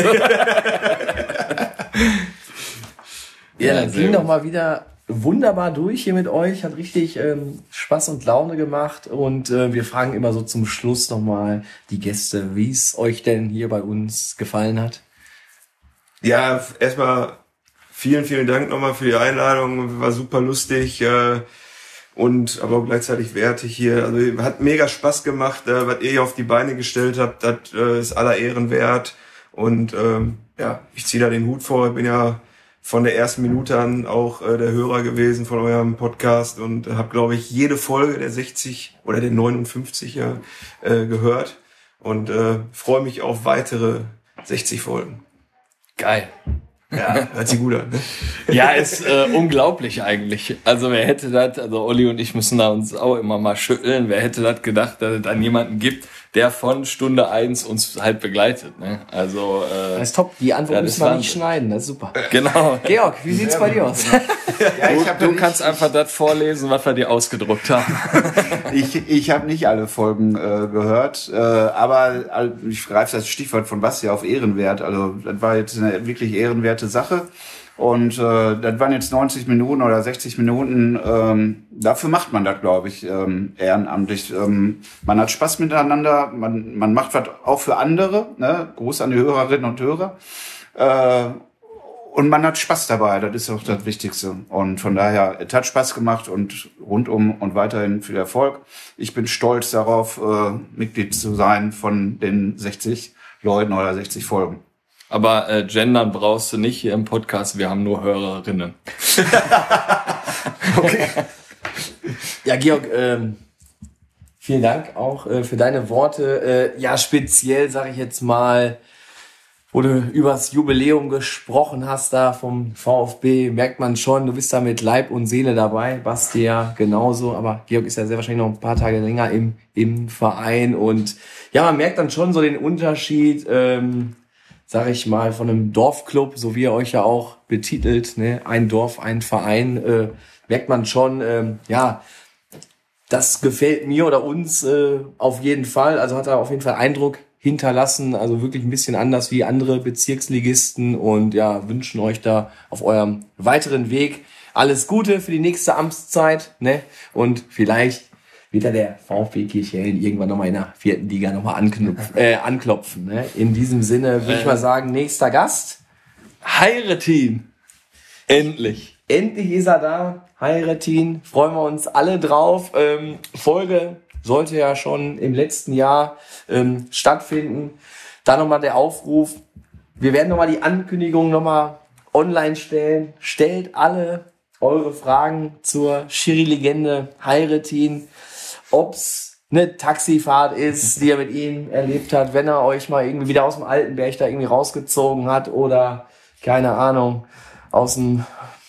Ja, dann sehr ging doch mal wieder wunderbar durch hier mit euch. Hat richtig ähm, Spaß und Laune gemacht. Und äh, wir fragen immer so zum Schluss nochmal die Gäste, wie es euch denn hier bei uns gefallen hat. Ja, erstmal vielen, vielen Dank nochmal für die Einladung. War super lustig. Äh, und aber auch gleichzeitig wertig hier. Also hat mega Spaß gemacht, äh, was ihr hier auf die Beine gestellt habt, das äh, ist aller Ehren wert. Und ähm, ja, ich ziehe da den Hut vor. Ich bin ja von der ersten Minute an auch äh, der Hörer gewesen von eurem Podcast und habe, glaube ich, jede Folge der 60 oder der 59er äh, gehört und äh, freue mich auf weitere 60 Folgen. Geil. Ja, hört sich gut an. Ne? *laughs* Ja, ist äh, unglaublich eigentlich. Also wer hätte das, also Olli und ich müssen da uns auch immer mal schütteln, wer hätte das gedacht, dass es dann jemanden gibt, der von Stunde eins uns halt begleitet. Ne? Also äh, Das ist top. Die Antwort Ja, müssen wir nicht schneiden. Das ist super. *laughs* genau. Georg, wie sieht's bei dir aus? *laughs* Ja, Du nicht- kannst einfach das vorlesen, was wir dir ausgedruckt haben. *laughs* Ich, ich habe nicht alle Folgen äh, gehört, äh, aber ich greife das Stichwort von Basti auf Ehrenwert. Also das war jetzt eine wirklich ehrenwerte Sache. Und äh, das waren jetzt 90 Minuten oder 60 Minuten. Ähm, dafür macht man das, glaube ich, ähm, ehrenamtlich. Ähm, man hat Spaß miteinander, man, man macht was auch für andere. Ne? Gruß an die Hörerinnen und Hörer. Äh, und man hat Spaß dabei, das ist auch das Wichtigste. Und von daher, es hat Spaß gemacht und rundum und weiterhin viel Erfolg. Ich bin stolz darauf, äh, Mitglied zu sein von den 60 Leuten oder 60 Folgen. Aber äh, gendern brauchst du nicht hier im Podcast, wir haben nur Hörerinnen. *laughs* Ja, Georg, ähm, vielen Dank auch äh, für deine Worte. Äh, ja, speziell sage ich jetzt mal, wo du übers Jubiläum gesprochen hast da vom VfB, merkt man schon, du bist da mit Leib und Seele dabei. Basti ja genauso, aber Georg ist ja sehr wahrscheinlich noch ein paar Tage länger im, im Verein und ja, man merkt dann schon so den Unterschied, ähm, sag ich mal, von einem Dorfclub, so wie ihr euch ja auch betitelt, ne, ein Dorf, ein Verein, äh, merkt man schon, ähm, ja, das gefällt mir oder uns äh, auf jeden Fall. Also hat er auf jeden Fall Eindruck hinterlassen. Also wirklich ein bisschen anders wie andere Bezirksligisten und ja, wünschen euch da auf eurem weiteren Weg alles Gute für die nächste Amtszeit. Ne? Und vielleicht wird ja der VfB Kirchhellen irgendwann nochmal in der vierten Liga nochmal anknüpfen, *laughs* äh, anklopfen. Ne? In diesem Sinne würde ich mal sagen, nächster Gast. Heiretin! Endlich! Endlich ist er da, Heiratin. Freuen wir uns alle drauf. Ähm, Folge sollte ja schon im letzten Jahr ähm, stattfinden. Da nochmal der Aufruf. Wir werden nochmal die Ankündigung nochmal online stellen. Stellt alle eure Fragen zur Schiri-Legende Heiratin. Ob's eine Taxifahrt ist, die er mit ihm erlebt hat, wenn er euch mal irgendwie wieder aus dem Altenberg da irgendwie rausgezogen hat oder keine Ahnung, aus dem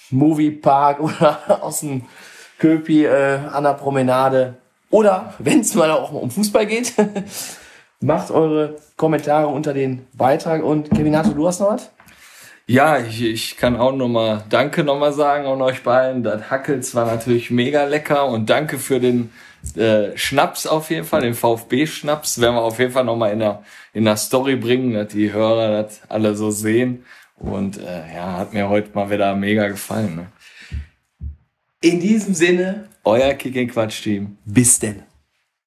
Moviepark *laughs* oder aus dem Köpi äh, an der Promenade. Oder wenn es mal auch um Fußball geht, *laughs* macht eure Kommentare unter den Beitrag. Und Kevinato, du hast noch was? Ja, ich, ich kann auch nochmal Danke nochmal sagen an euch beiden. Das Hackels war natürlich mega lecker und danke für den äh, Schnaps auf jeden Fall, den VfB-Schnaps. Werden wir auf jeden Fall nochmal in der, in der Story bringen, dass die Hörer das alle so sehen. Und äh, ja, hat mir heute mal wieder mega gefallen. Ne? In diesem Sinne, Euer Kick-Quatsch-Team. bis denn.